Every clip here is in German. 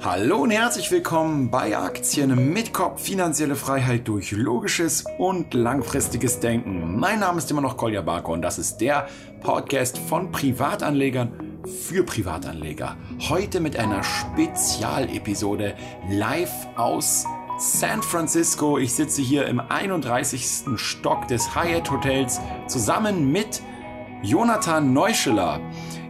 Hallo und herzlich willkommen bei Aktien mit Kopf, finanzielle Freiheit durch logisches und langfristiges Denken. Mein Name ist immer noch Kolja Barker und das ist der Podcast von Privatanlegern für Privatanleger. Heute mit einer Spezialepisode live aus San Francisco. Ich sitze hier im 31. Stock des Hyatt Hotels zusammen mit Jonathan Neuscheler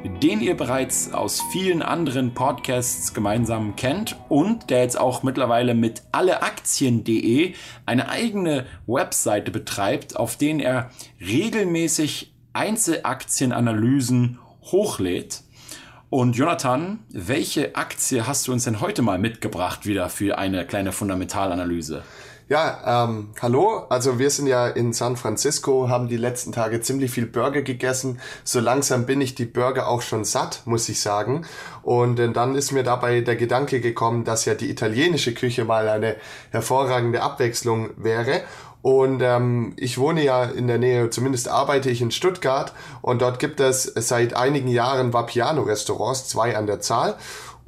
den ihr bereits aus vielen anderen Podcasts gemeinsam kennt und der jetzt auch mittlerweile mit alleaktien.de eine eigene Webseite betreibt, auf denen er regelmäßig Einzelaktienanalysen hochlädt. Und Jonathan, welche Aktie hast du uns denn heute mal mitgebracht wieder für eine kleine Fundamentalanalyse? Ja, ähm, hallo. Also wir sind ja in San Francisco, haben die letzten Tage ziemlich viel Burger gegessen. So langsam bin ich die Burger auch schon satt, muss ich sagen. Und äh, dann ist mir dabei der Gedanke gekommen, dass ja die italienische Küche mal eine hervorragende Abwechslung wäre. Und ähm, ich wohne ja in der Nähe, zumindest arbeite ich in Stuttgart und dort gibt es seit einigen Jahren Vapiano-Restaurants, zwei an der Zahl.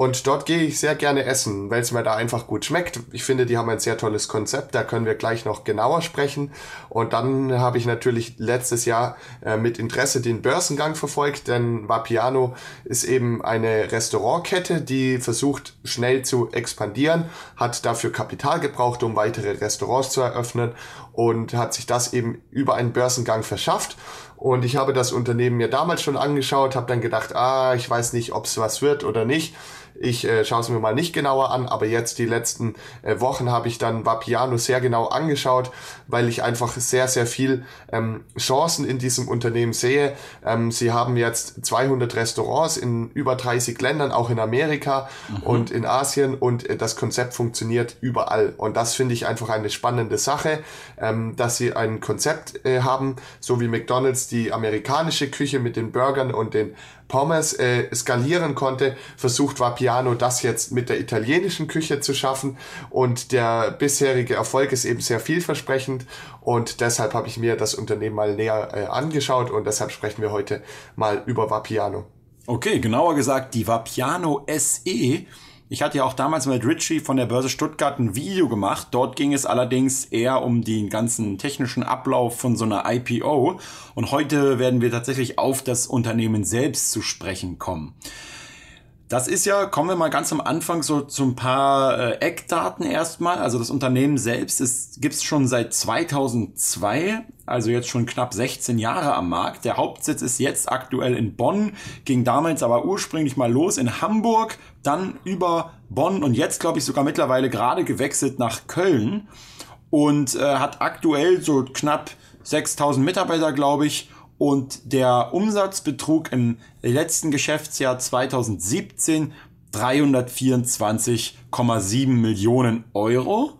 Und dort gehe ich sehr gerne essen, weil es mir da einfach gut schmeckt. Ich finde, die haben ein sehr tolles Konzept, da können wir gleich noch genauer sprechen. Und dann habe ich natürlich letztes Jahr äh, mit Interesse den Börsengang verfolgt, denn Vapiano ist eben eine Restaurantkette, die versucht schnell zu expandieren, hat dafür Kapital gebraucht, um weitere Restaurants zu eröffnen und hat sich das eben über einen Börsengang verschafft. Und ich habe das Unternehmen mir damals schon angeschaut, habe dann gedacht, ah, ich weiß nicht, ob es was wird oder nicht. Ich äh, schaue es mir mal nicht genauer an, aber jetzt die letzten äh, Wochen habe ich dann Vapiano sehr genau angeschaut, weil ich einfach sehr, sehr viel ähm, Chancen in diesem Unternehmen sehe. Ähm, sie haben jetzt 200 Restaurants in über 30 Ländern, auch in Amerika mhm. und in Asien und äh, das Konzept funktioniert überall. Und das finde ich einfach eine spannende Sache, ähm, dass sie ein Konzept äh, haben, so wie McDonald's die amerikanische Küche mit den Burgern und den Pommes äh, skalieren konnte, versucht Vapiano das jetzt mit der italienischen Küche zu schaffen. Und der bisherige Erfolg ist eben sehr vielversprechend. Und deshalb habe ich mir das Unternehmen mal näher äh, angeschaut. Und deshalb sprechen wir heute mal über Vapiano. Okay, genauer gesagt die Vapiano SE ich hatte ja auch damals mit Richie von der Börse Stuttgart ein Video gemacht. Dort ging es allerdings eher um den ganzen technischen Ablauf von so einer IPO. Und heute werden wir tatsächlich auf das Unternehmen selbst zu sprechen kommen. Das ist ja, kommen wir mal ganz am Anfang so zu ein paar äh, Eckdaten erstmal. Also das Unternehmen selbst ist, gibt's schon seit 2002, also jetzt schon knapp 16 Jahre am Markt. Der Hauptsitz ist jetzt aktuell in Bonn, ging damals aber ursprünglich mal los in Hamburg, dann über Bonn und jetzt glaube ich sogar mittlerweile gerade gewechselt nach Köln und äh, hat aktuell so knapp 6000 Mitarbeiter, glaube ich und der Umsatz betrug im letzten Geschäftsjahr 2017 324,7 Millionen Euro.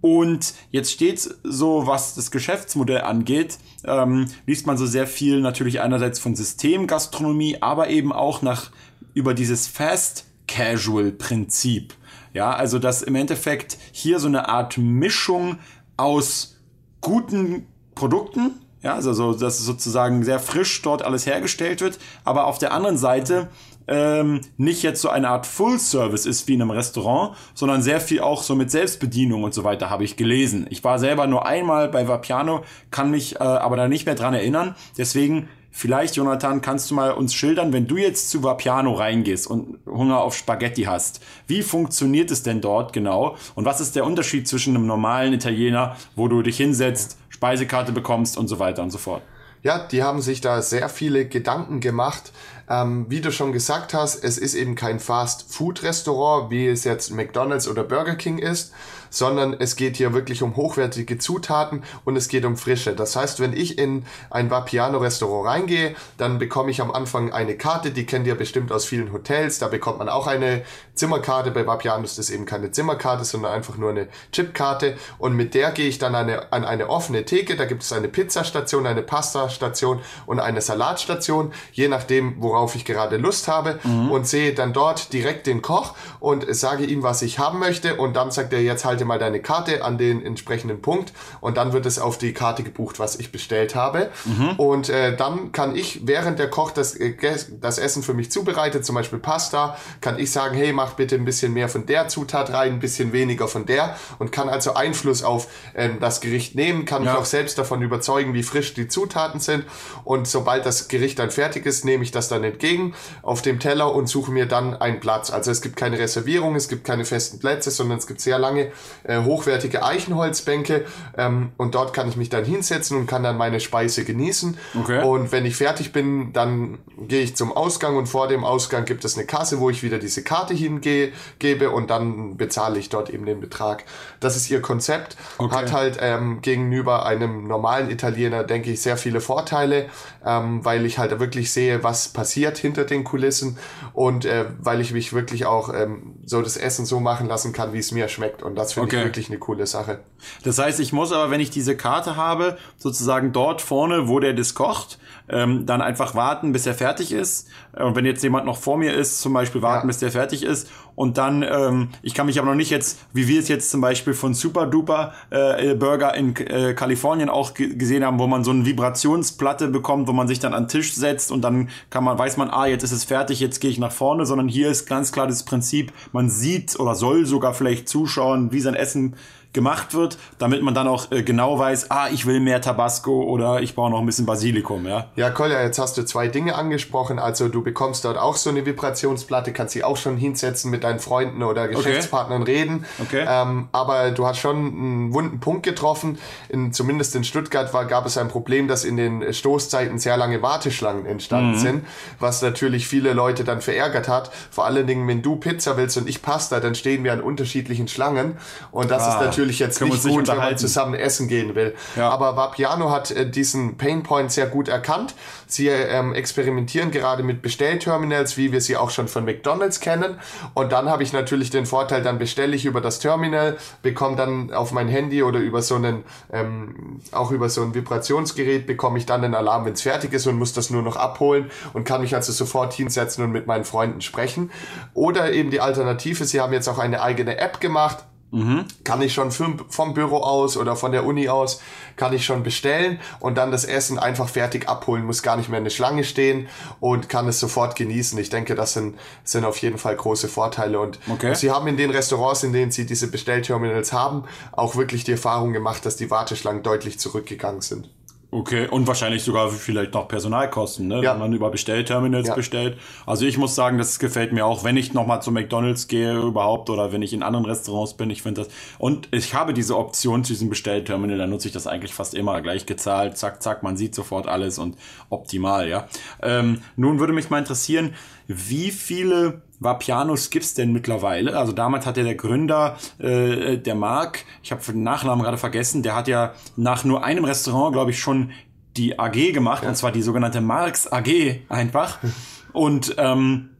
Und jetzt steht so, was das Geschäftsmodell angeht, ähm, liest man so sehr viel natürlich einerseits von Systemgastronomie, aber eben auch nach über dieses Fast Casual Prinzip. Ja, also dass im Endeffekt hier so eine Art Mischung aus guten Produkten, ja, also so, dass sozusagen sehr frisch dort alles hergestellt wird, aber auf der anderen Seite ähm, nicht jetzt so eine Art Full Service ist wie in einem Restaurant, sondern sehr viel auch so mit Selbstbedienung und so weiter habe ich gelesen. Ich war selber nur einmal bei Vapiano, kann mich äh, aber da nicht mehr dran erinnern. Deswegen vielleicht, Jonathan, kannst du mal uns schildern, wenn du jetzt zu Vapiano reingehst und Hunger auf Spaghetti hast, wie funktioniert es denn dort genau und was ist der Unterschied zwischen einem normalen Italiener, wo du dich hinsetzt, Speisekarte bekommst und so weiter und so fort. Ja, die haben sich da sehr viele Gedanken gemacht. Ähm, wie du schon gesagt hast, es ist eben kein Fast-Food-Restaurant, wie es jetzt McDonald's oder Burger King ist, sondern es geht hier wirklich um hochwertige Zutaten und es geht um Frische. Das heißt, wenn ich in ein Vapiano-Restaurant reingehe, dann bekomme ich am Anfang eine Karte, die kennt ihr bestimmt aus vielen Hotels, da bekommt man auch eine Zimmerkarte. Bei Vapiano ist das eben keine Zimmerkarte, sondern einfach nur eine Chipkarte und mit der gehe ich dann eine, an eine offene Theke, da gibt es eine Pizzastation, eine Pastastation und eine Salatstation, je nachdem, worauf ich gerade Lust habe mhm. und sehe dann dort direkt den Koch und sage ihm, was ich haben möchte und dann sagt er, jetzt halte mal deine Karte an den entsprechenden Punkt und dann wird es auf die Karte gebucht, was ich bestellt habe. Mhm. Und äh, dann kann ich, während der Koch das, äh, das Essen für mich zubereitet, zum Beispiel Pasta, kann ich sagen, hey, mach bitte ein bisschen mehr von der Zutat rein, ein bisschen weniger von der und kann also Einfluss auf ähm, das Gericht nehmen, kann ja. mich auch selbst davon überzeugen, wie frisch die Zutaten sind und sobald das Gericht dann fertig ist, nehme ich das dann entgegen auf dem Teller und suche mir dann einen Platz. Also es gibt keine Reservierung, es gibt keine festen Plätze, sondern es gibt sehr lange äh, hochwertige Eichenholzbänke ähm, und dort kann ich mich dann hinsetzen und kann dann meine Speise genießen. Okay. Und wenn ich fertig bin, dann gehe ich zum Ausgang und vor dem Ausgang gibt es eine Kasse, wo ich wieder diese Karte hingebe und dann bezahle ich dort eben den Betrag. Das ist ihr Konzept. Okay. Hat halt ähm, gegenüber einem normalen Italiener, denke ich, sehr viele Vorteile, ähm, weil ich halt wirklich sehe, was passiert hinter den Kulissen und äh, weil ich mich wirklich auch ähm, so das Essen so machen lassen kann, wie es mir schmeckt. Und das finde okay. ich wirklich eine coole Sache. Das heißt, ich muss aber, wenn ich diese Karte habe, sozusagen dort vorne, wo der das kocht, ähm, dann einfach warten, bis er fertig ist. Äh, und wenn jetzt jemand noch vor mir ist, zum Beispiel warten, ja. bis der fertig ist. Und dann, ähm, ich kann mich aber noch nicht jetzt, wie wir es jetzt zum Beispiel von Super Duper äh, Burger in äh, Kalifornien auch gesehen haben, wo man so eine Vibrationsplatte bekommt, wo man sich dann an den Tisch setzt und dann kann man, weiß man, ah, jetzt ist es fertig, jetzt gehe ich nach vorne, sondern hier ist ganz klar das Prinzip, man sieht oder soll sogar vielleicht zuschauen, wie sein Essen gemacht wird, damit man dann auch äh, genau weiß, ah, ich will mehr Tabasco oder ich brauche noch ein bisschen Basilikum, ja. Ja, Kolja, jetzt hast du zwei Dinge angesprochen. Also du bekommst dort auch so eine Vibrationsplatte, kannst sie auch schon hinsetzen, mit deinen Freunden oder Geschäftspartnern okay. reden. Okay. Ähm, aber du hast schon einen wunden Punkt getroffen. In, zumindest in Stuttgart war, gab es ein Problem, dass in den Stoßzeiten sehr lange Warteschlangen entstanden mhm. sind, was natürlich viele Leute dann verärgert hat. Vor allen Dingen, wenn du Pizza willst und ich Pasta, dann stehen wir an unterschiedlichen Schlangen und das ah. ist natürlich natürlich jetzt nicht gut, wenn man zusammen essen gehen will. Ja. Aber Vapiano hat äh, diesen Painpoint sehr gut erkannt. Sie ähm, experimentieren gerade mit Bestellterminals, wie wir sie auch schon von McDonald's kennen. Und dann habe ich natürlich den Vorteil, dann bestelle ich über das Terminal, bekomme dann auf mein Handy oder über so einen, ähm, auch über so ein Vibrationsgerät, bekomme ich dann den Alarm, wenn es fertig ist und muss das nur noch abholen und kann mich also sofort hinsetzen und mit meinen Freunden sprechen. Oder eben die Alternative, sie haben jetzt auch eine eigene App gemacht Mhm. Kann ich schon vom Büro aus oder von der Uni aus, kann ich schon bestellen und dann das Essen einfach fertig abholen, muss gar nicht mehr in der Schlange stehen und kann es sofort genießen. Ich denke, das sind, sind auf jeden Fall große Vorteile. Und okay. sie haben in den Restaurants, in denen sie diese Bestellterminals haben, auch wirklich die Erfahrung gemacht, dass die Warteschlangen deutlich zurückgegangen sind. Okay, und wahrscheinlich sogar vielleicht noch Personalkosten, ne? Ja. wenn man über Bestellterminals ja. bestellt. Also ich muss sagen, das gefällt mir auch, wenn ich nochmal zu McDonalds gehe überhaupt oder wenn ich in anderen Restaurants bin. Ich finde das. Und ich habe diese Option zu diesem Bestellterminal, da nutze ich das eigentlich fast immer gleich gezahlt. Zack, zack, man sieht sofort alles und optimal, ja. Ähm, nun würde mich mal interessieren, wie viele Vapianos gibt's denn mittlerweile? Also damals hat ja der Gründer, äh, der Marc, ich habe den Nachnamen gerade vergessen, der hat ja nach nur einem Restaurant, glaube ich, schon die AG gemacht, ja. und zwar die sogenannte Marx AG einfach. Und ähm,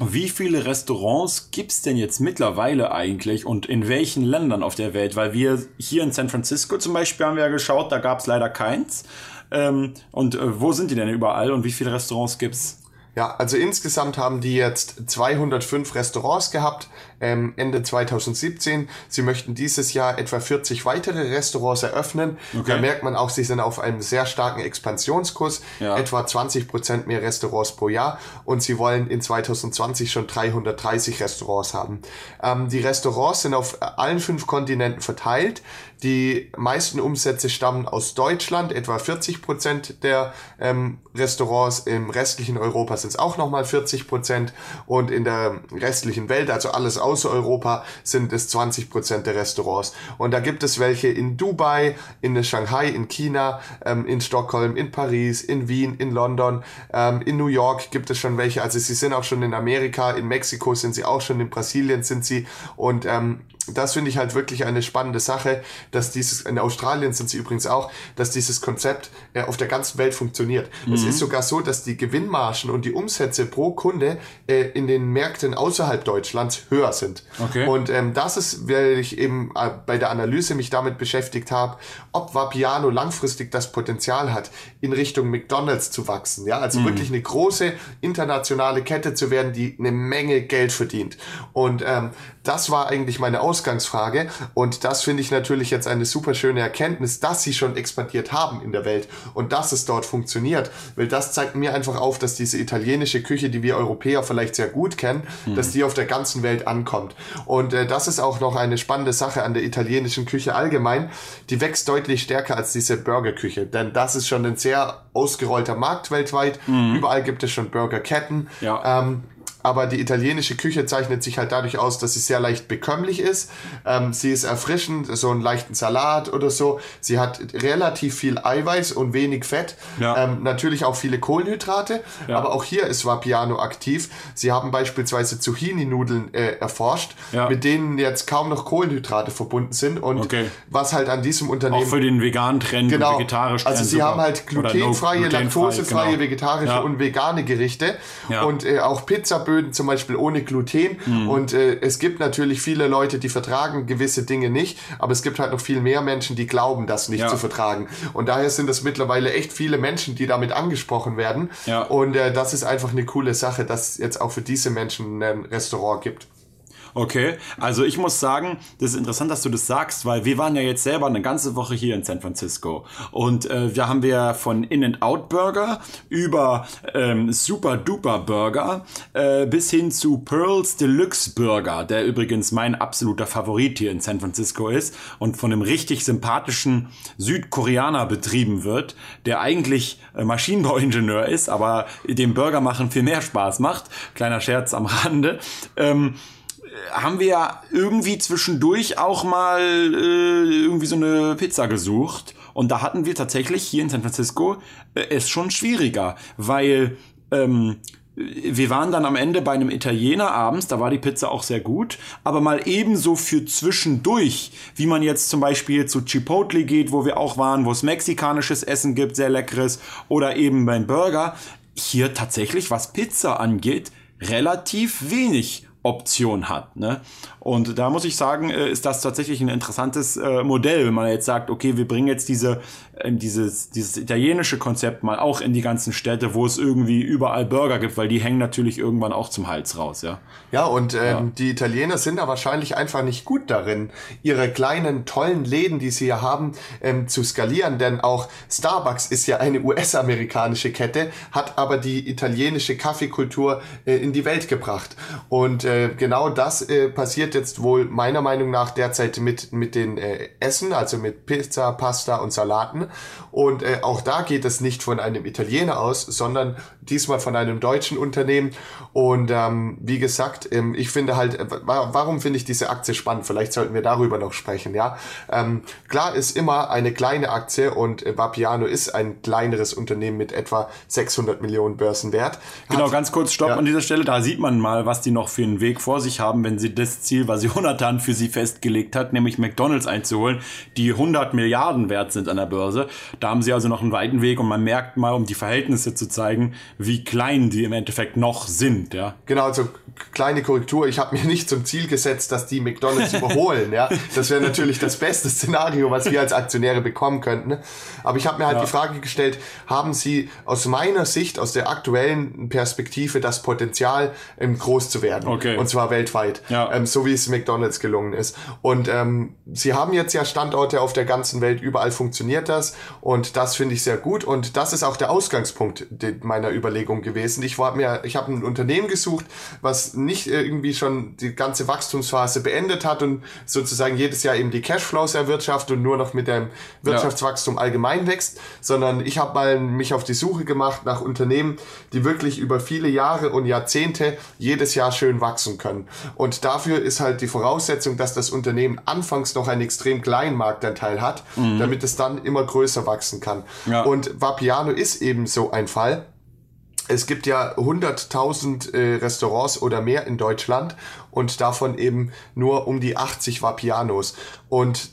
wie viele Restaurants gibt's denn jetzt mittlerweile eigentlich und in welchen Ländern auf der Welt? Weil wir hier in San Francisco zum Beispiel haben wir ja geschaut, da gab's leider keins. Ähm, und äh, wo sind die denn überall und wie viele Restaurants gibt's? Ja, also insgesamt haben die jetzt 205 Restaurants gehabt, ähm, Ende 2017. Sie möchten dieses Jahr etwa 40 weitere Restaurants eröffnen. Okay. Da merkt man auch, sie sind auf einem sehr starken Expansionskurs, ja. etwa 20 Prozent mehr Restaurants pro Jahr und sie wollen in 2020 schon 330 Restaurants haben. Ähm, die Restaurants sind auf allen fünf Kontinenten verteilt. Die meisten Umsätze stammen aus Deutschland, etwa 40 Prozent der ähm, Restaurants. Im restlichen Europa sind es auch nochmal 40 Prozent und in der restlichen Welt, also alles außer Europa, sind es 20 Prozent der Restaurants. Und da gibt es welche in Dubai, in Shanghai, in China, ähm, in Stockholm, in Paris, in Wien, in London, ähm, in New York gibt es schon welche. Also sie sind auch schon in Amerika, in Mexiko sind sie auch schon, in Brasilien sind sie und ähm, das finde ich halt wirklich eine spannende Sache, dass dieses, in Australien sind sie übrigens auch, dass dieses Konzept äh, auf der ganzen Welt funktioniert. Mhm. Es ist sogar so, dass die Gewinnmargen und die Umsätze pro Kunde äh, in den Märkten außerhalb Deutschlands höher sind. Okay. Und ähm, das ist, weil ich eben äh, bei der Analyse mich damit beschäftigt habe, ob Vapiano langfristig das Potenzial hat, in Richtung McDonalds zu wachsen. Ja, also mhm. wirklich eine große internationale Kette zu werden, die eine Menge Geld verdient. Und ähm, das war eigentlich meine Ausgangsfrage. Und das finde ich natürlich jetzt eine super schöne Erkenntnis, dass sie schon expandiert haben in der Welt und dass es dort funktioniert. Weil das zeigt mir einfach auf, dass diese italienische Küche, die wir Europäer vielleicht sehr gut kennen, mhm. dass die auf der ganzen Welt ankommt. Und äh, das ist auch noch eine spannende Sache an der italienischen Küche allgemein. Die wächst deutlich stärker als diese Burgerküche. Denn das ist schon ein sehr ausgerollter Markt weltweit. Mhm. Überall gibt es schon Burgerketten. Ja. Ähm, aber die italienische Küche zeichnet sich halt dadurch aus, dass sie sehr leicht bekömmlich ist. Ähm, sie ist erfrischend, so einen leichten Salat oder so. Sie hat relativ viel Eiweiß und wenig Fett. Ja. Ähm, natürlich auch viele Kohlenhydrate. Ja. Aber auch hier ist Vapiano aktiv. Sie haben beispielsweise Zucchini-Nudeln äh, erforscht, ja. mit denen jetzt kaum noch Kohlenhydrate verbunden sind. Und okay. was halt an diesem Unternehmen... Auch für den veganen Trend genau, vegetarisch Also sie haben halt glutenfreie, no, laktosefreie, genau. vegetarische und vegane Gerichte. Und äh, auch Pizzaböden Böden zum Beispiel ohne Gluten. Mhm. Und äh, es gibt natürlich viele Leute, die vertragen gewisse Dinge nicht, aber es gibt halt noch viel mehr Menschen, die glauben, das nicht ja. zu vertragen. Und daher sind es mittlerweile echt viele Menschen, die damit angesprochen werden. Ja. Und äh, das ist einfach eine coole Sache, dass es jetzt auch für diese Menschen ein Restaurant gibt. Okay, also ich muss sagen, das ist interessant, dass du das sagst, weil wir waren ja jetzt selber eine ganze Woche hier in San Francisco und äh, da haben wir von In-N-Out Burger über ähm, Super Duper Burger äh, bis hin zu Pearls Deluxe Burger, der übrigens mein absoluter Favorit hier in San Francisco ist und von einem richtig sympathischen Südkoreaner betrieben wird, der eigentlich äh, Maschinenbauingenieur ist, aber dem Burger machen viel mehr Spaß macht. Kleiner Scherz am Rande. Ähm, haben wir irgendwie zwischendurch auch mal äh, irgendwie so eine Pizza gesucht. Und da hatten wir tatsächlich hier in San Francisco äh, es schon schwieriger, weil ähm, wir waren dann am Ende bei einem Italiener abends, da war die Pizza auch sehr gut, aber mal ebenso für zwischendurch, wie man jetzt zum Beispiel zu Chipotle geht, wo wir auch waren, wo es mexikanisches Essen gibt, sehr leckeres, oder eben beim Burger, hier tatsächlich, was Pizza angeht, relativ wenig Option hat. Ne? Und da muss ich sagen, äh, ist das tatsächlich ein interessantes äh, Modell, wenn man jetzt sagt, okay, wir bringen jetzt diese, äh, dieses, dieses italienische Konzept mal auch in die ganzen Städte, wo es irgendwie überall Burger gibt, weil die hängen natürlich irgendwann auch zum Hals raus, ja. Ja, und ähm, ja. die Italiener sind da wahrscheinlich einfach nicht gut darin, ihre kleinen, tollen Läden, die sie hier haben, ähm, zu skalieren, denn auch Starbucks ist ja eine US-amerikanische Kette, hat aber die italienische Kaffeekultur äh, in die Welt gebracht. Und äh, genau das äh, passiert jetzt wohl meiner Meinung nach derzeit mit, mit den äh, Essen, also mit Pizza, Pasta und Salaten. Und äh, auch da geht es nicht von einem Italiener aus, sondern diesmal von einem deutschen Unternehmen. Und ähm, wie gesagt, ähm, ich finde halt, äh, warum finde ich diese Aktie spannend? Vielleicht sollten wir darüber noch sprechen, ja. Ähm, klar ist immer eine kleine Aktie und äh, Vapiano ist ein kleineres Unternehmen mit etwa 600 Millionen Börsenwert. genau, ganz kurz Stopp ja. an dieser Stelle. Da sieht man mal, was die noch für einen Weg vor sich haben, wenn sie das Ziel, was Jonathan für sie festgelegt hat, nämlich McDonalds einzuholen, die 100 Milliarden wert sind an der Börse. Da haben sie also noch einen weiten Weg und man merkt mal, um die Verhältnisse zu zeigen, wie klein die im Endeffekt noch sind, ja. Genau, also kleine Korrektur. Ich habe mir nicht zum Ziel gesetzt, dass die McDonalds überholen, ja. Das wäre natürlich das beste Szenario, was wir als Aktionäre bekommen könnten. Aber ich habe mir halt ja. die Frage gestellt, haben sie aus meiner Sicht, aus der aktuellen Perspektive das Potenzial, ähm, groß zu werden? Okay. Und zwar weltweit. Ja. Ähm, so wie es McDonalds gelungen ist. Und ähm, sie haben jetzt ja Standorte auf der ganzen Welt, überall funktioniert das. Und das finde ich sehr gut. Und das ist auch der Ausgangspunkt meiner Überlegung gewesen. Ich war mir, ich habe ein Unternehmen gesucht, was nicht irgendwie schon die ganze Wachstumsphase beendet hat und sozusagen jedes Jahr eben die Cashflows erwirtschaftet und nur noch mit dem Wirtschaftswachstum ja. allgemein wächst, sondern ich habe mal mich auf die Suche gemacht nach Unternehmen, die wirklich über viele Jahre und Jahrzehnte jedes Jahr schön wachsen können. Und dafür ist halt die Voraussetzung, dass das Unternehmen anfangs noch einen extrem kleinen Marktanteil hat, mhm. damit es dann immer größer wachsen kann. Ja. Und Vapiano ist eben so ein Fall. Es gibt ja 100.000 äh, Restaurants oder mehr in Deutschland und davon eben nur um die 80 Vapianos. Und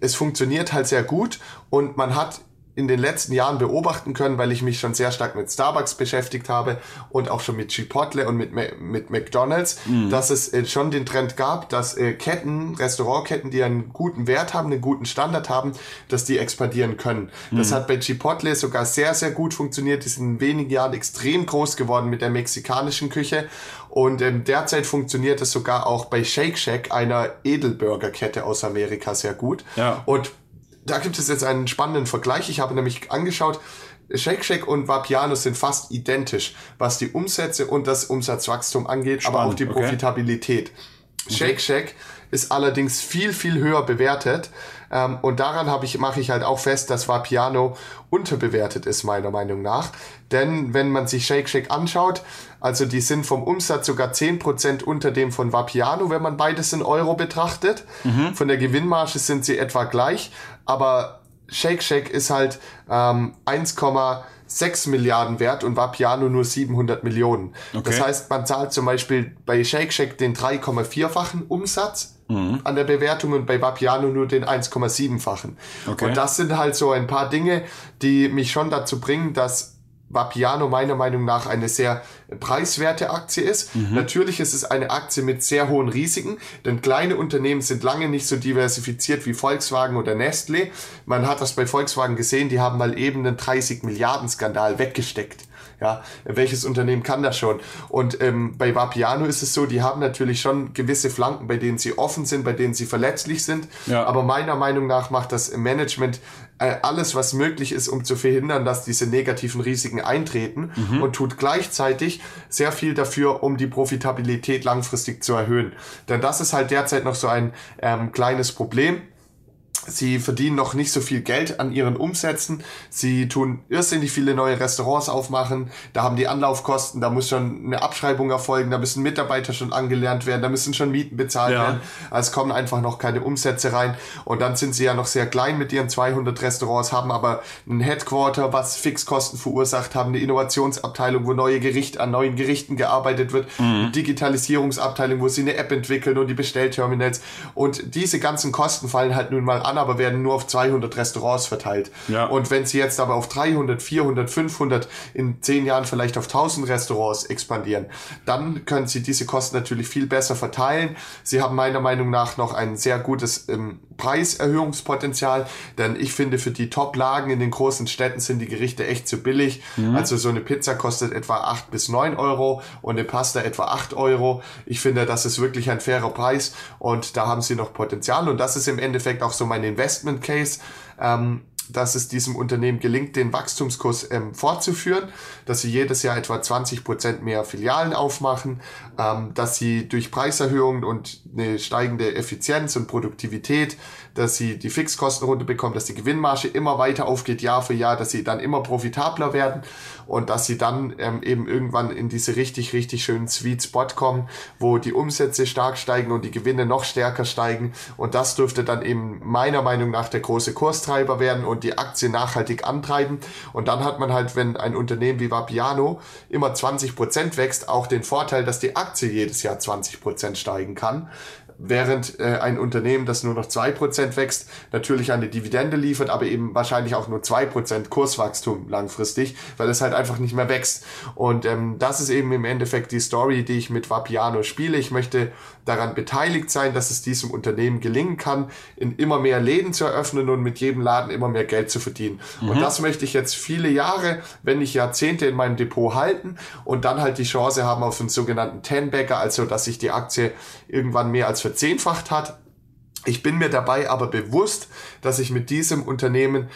es funktioniert halt sehr gut und man hat in den letzten Jahren beobachten können, weil ich mich schon sehr stark mit Starbucks beschäftigt habe und auch schon mit Chipotle und mit, mit McDonald's, mhm. dass es äh, schon den Trend gab, dass äh, Ketten, Restaurantketten, die einen guten Wert haben, einen guten Standard haben, dass die expandieren können. Mhm. Das hat bei Chipotle sogar sehr, sehr gut funktioniert. Die sind in wenigen Jahren extrem groß geworden mit der mexikanischen Küche und ähm, derzeit funktioniert es sogar auch bei Shake Shack, einer Edelburgerkette aus Amerika, sehr gut. Ja. Und da gibt es jetzt einen spannenden Vergleich. Ich habe nämlich angeschaut, Shake Shack und Vapiano sind fast identisch, was die Umsätze und das Umsatzwachstum angeht, Spannend, aber auch die Profitabilität. Okay. Shake Shack ist allerdings viel, viel höher bewertet. Ähm, und daran habe ich, mache ich halt auch fest, dass Vapiano unterbewertet ist, meiner Meinung nach. Denn wenn man sich Shake Shack anschaut, also die sind vom Umsatz sogar 10% unter dem von Vapiano, wenn man beides in Euro betrachtet. Mhm. Von der Gewinnmarge sind sie etwa gleich, aber Shake Shack ist halt ähm, 1,6 Milliarden wert und Vapiano nur 700 Millionen. Okay. Das heißt, man zahlt zum Beispiel bei Shake Shack den 3,4-fachen Umsatz mhm. an der Bewertung und bei Vapiano nur den 1,7-fachen. Okay. Und das sind halt so ein paar Dinge, die mich schon dazu bringen, dass Vapiano meiner Meinung nach eine sehr preiswerte Aktie ist. Mhm. Natürlich ist es eine Aktie mit sehr hohen Risiken, denn kleine Unternehmen sind lange nicht so diversifiziert wie Volkswagen oder Nestle. Man hat das bei Volkswagen gesehen, die haben mal eben einen 30 Milliarden Skandal weggesteckt. Ja, welches Unternehmen kann das schon? Und ähm, bei Vapiano ist es so, die haben natürlich schon gewisse Flanken, bei denen sie offen sind, bei denen sie verletzlich sind. Ja. Aber meiner Meinung nach macht das Management alles, was möglich ist, um zu verhindern, dass diese negativen Risiken eintreten mhm. und tut gleichzeitig sehr viel dafür, um die Profitabilität langfristig zu erhöhen. Denn das ist halt derzeit noch so ein ähm, kleines Problem Sie verdienen noch nicht so viel Geld an ihren Umsätzen. Sie tun irrsinnig viele neue Restaurants aufmachen. Da haben die Anlaufkosten, da muss schon eine Abschreibung erfolgen, da müssen Mitarbeiter schon angelernt werden, da müssen schon Mieten bezahlt ja. werden. Also es kommen einfach noch keine Umsätze rein. Und dann sind sie ja noch sehr klein mit ihren 200 Restaurants, haben aber ein Headquarter, was Fixkosten verursacht, haben eine Innovationsabteilung, wo neue Gerichte an neuen Gerichten gearbeitet wird, mhm. Digitalisierungsabteilung, wo sie eine App entwickeln und die Bestellterminals. Und diese ganzen Kosten fallen halt nun mal an, aber werden nur auf 200 Restaurants verteilt. Ja. Und wenn sie jetzt aber auf 300, 400, 500, in 10 Jahren vielleicht auf 1000 Restaurants expandieren, dann können sie diese Kosten natürlich viel besser verteilen. Sie haben meiner Meinung nach noch ein sehr gutes ähm, Preiserhöhungspotenzial, denn ich finde, für die Top-Lagen in den großen Städten sind die Gerichte echt zu billig. Mhm. Also so eine Pizza kostet etwa 8 bis 9 Euro und eine Pasta etwa 8 Euro. Ich finde, das ist wirklich ein fairer Preis und da haben sie noch Potenzial und das ist im Endeffekt auch so mein Investment Case. Ähm, dass es diesem Unternehmen gelingt, den Wachstumskurs ähm, fortzuführen, dass sie jedes Jahr etwa 20 Prozent mehr Filialen aufmachen, ähm, dass sie durch Preiserhöhungen und eine steigende Effizienz und Produktivität, dass sie die Fixkosten runterbekommen, dass die Gewinnmarge immer weiter aufgeht, Jahr für Jahr, dass sie dann immer profitabler werden und dass sie dann ähm, eben irgendwann in diese richtig, richtig schönen Sweet Spot kommen, wo die Umsätze stark steigen und die Gewinne noch stärker steigen. Und das dürfte dann eben meiner Meinung nach der große Kurstreiber werden und die Aktie nachhaltig antreiben. Und dann hat man halt, wenn ein Unternehmen wie Vapiano immer 20 Prozent wächst, auch den Vorteil, dass die Aktie jedes Jahr 20 Prozent steigen kann während äh, ein Unternehmen, das nur noch zwei Prozent wächst, natürlich eine Dividende liefert, aber eben wahrscheinlich auch nur zwei Prozent Kurswachstum langfristig, weil es halt einfach nicht mehr wächst. Und ähm, das ist eben im Endeffekt die Story, die ich mit Vapiano spiele. Ich möchte daran beteiligt sein, dass es diesem Unternehmen gelingen kann, in immer mehr Läden zu eröffnen und mit jedem Laden immer mehr Geld zu verdienen. Mhm. Und das möchte ich jetzt viele Jahre, wenn nicht Jahrzehnte in meinem Depot halten und dann halt die Chance haben auf einen sogenannten Ten-Bagger, also dass sich die Aktie irgendwann mehr als verzehnfacht hat. Ich bin mir dabei aber bewusst, dass ich mit diesem Unternehmen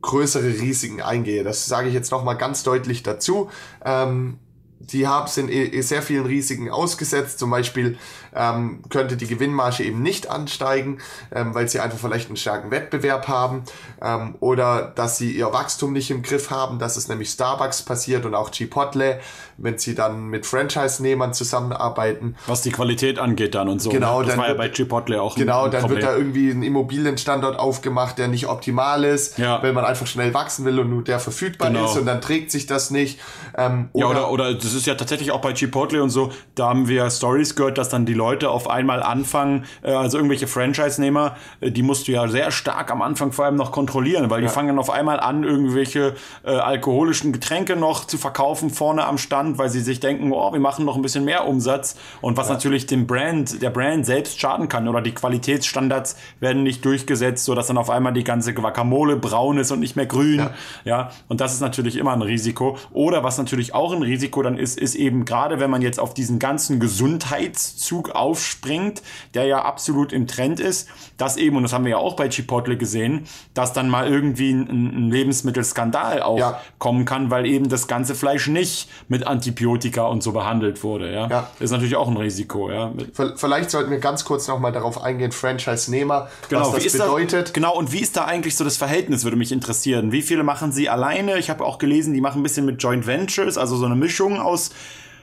größere Risiken eingehe. Das sage ich jetzt nochmal ganz deutlich dazu. Ähm, die haben, sind eh, eh sehr vielen Risiken ausgesetzt. Zum Beispiel ähm, könnte die Gewinnmarge eben nicht ansteigen, ähm, weil sie einfach vielleicht einen starken Wettbewerb haben ähm, oder dass sie ihr Wachstum nicht im Griff haben. Das ist nämlich Starbucks passiert und auch Chipotle, wenn sie dann mit Franchise-Nehmern zusammenarbeiten. Was die Qualität angeht dann und so. Genau, ne? das dann war ja wird- bei Chipotle auch Genau, ein dann Problem. wird da irgendwie ein Immobilienstandort aufgemacht, der nicht optimal ist, Ja. weil man einfach schnell wachsen will und nur der verfügbar Genau. ist und dann trägt sich das nicht. Ähm, Ja, oder, oder das ist ja tatsächlich auch bei Chipotle und so, da haben wir Stories gehört, dass dann die Leute auf einmal anfangen, äh, also irgendwelche Franchise-Nehmer, äh, die musst du ja sehr stark am Anfang vor allem noch kontrollieren, weil die fangen dann auf einmal an, irgendwelche äh, alkoholischen Getränke noch zu verkaufen vorne am Stand, weil sie sich denken, oh, wir machen noch ein bisschen mehr Umsatz und was natürlich dem Brand, der Brand selbst schaden kann oder die Qualitätsstandards werden nicht durchgesetzt, sodass dann auf einmal die ganze Guacamole braun ist und nicht mehr grün. Ja. Ja, und das ist natürlich immer ein Risiko. Oder was natürlich auch ein Risiko dann ist, ist eben gerade, wenn man jetzt auf diesen ganzen Gesundheitszug aufspringt, der ja absolut im Trend ist, dass eben, und das haben wir ja auch bei Chipotle gesehen, dass dann mal irgendwie ein, ein Lebensmittelskandal auch Ja. kommen kann, weil eben das ganze Fleisch nicht mit Antibiotika und so behandelt wurde. Ja, Ja. ist natürlich auch ein Risiko. Ja, vielleicht sollten wir ganz kurz nochmal darauf eingehen, Franchise-Nehmer, Genau, was wie das ist bedeutet. Da, genau, und wie ist da eigentlich so das Verhältnis, würde mich interessieren. Wie viele machen sie alleine? Ich habe auch gelesen, die machen ein bisschen mit Joint Ventures, also so eine Mischung aus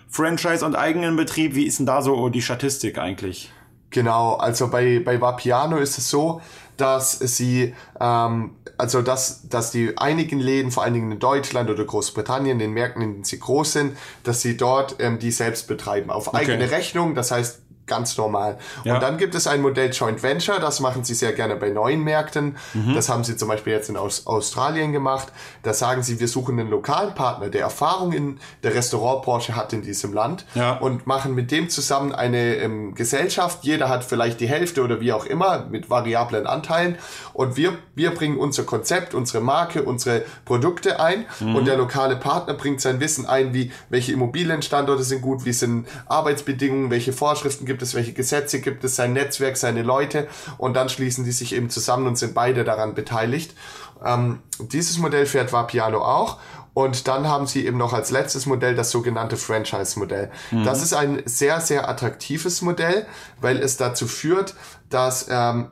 Franchise und eigenen Betrieb. Wie ist denn da so die Statistik eigentlich? Genau, also bei, bei Vapiano ist es so, dass sie, ähm, also dass, dass die einigen Läden, vor allen Dingen in Deutschland oder Großbritannien, den Märkten, in denen sie groß sind, dass sie dort ähm, die selbst betreiben, auf eigene Rechnung, das heißt ganz normal. Ja. Und dann gibt es ein Modell Joint Venture, das machen sie sehr gerne bei neuen Märkten. Das haben sie zum Beispiel jetzt in Aus Australien gemacht. Da sagen sie, wir suchen einen lokalen Partner, der Erfahrung in der Restaurantbranche hat in diesem Land Ja. und machen mit dem zusammen eine ähm, Gesellschaft. Jeder hat vielleicht die Hälfte oder wie auch immer mit variablen Anteilen. Und wir, wir bringen unser Konzept, unsere Marke, unsere Produkte ein. Und der lokale Partner bringt sein Wissen ein, wie welche Immobilienstandorte sind gut, wie sind Arbeitsbedingungen, welche Vorschriften gibt es, welche Gesetze gibt es, sein Netzwerk, seine Leute. Und dann schließen die sich eben zusammen und sind beide daran beteiligt. Ähm, dieses Modell fährt Vapiano auch. Und dann haben sie eben noch als letztes Modell das sogenannte Franchise-Modell. Das ist ein sehr, sehr attraktives Modell, weil es dazu führt, dass ähm,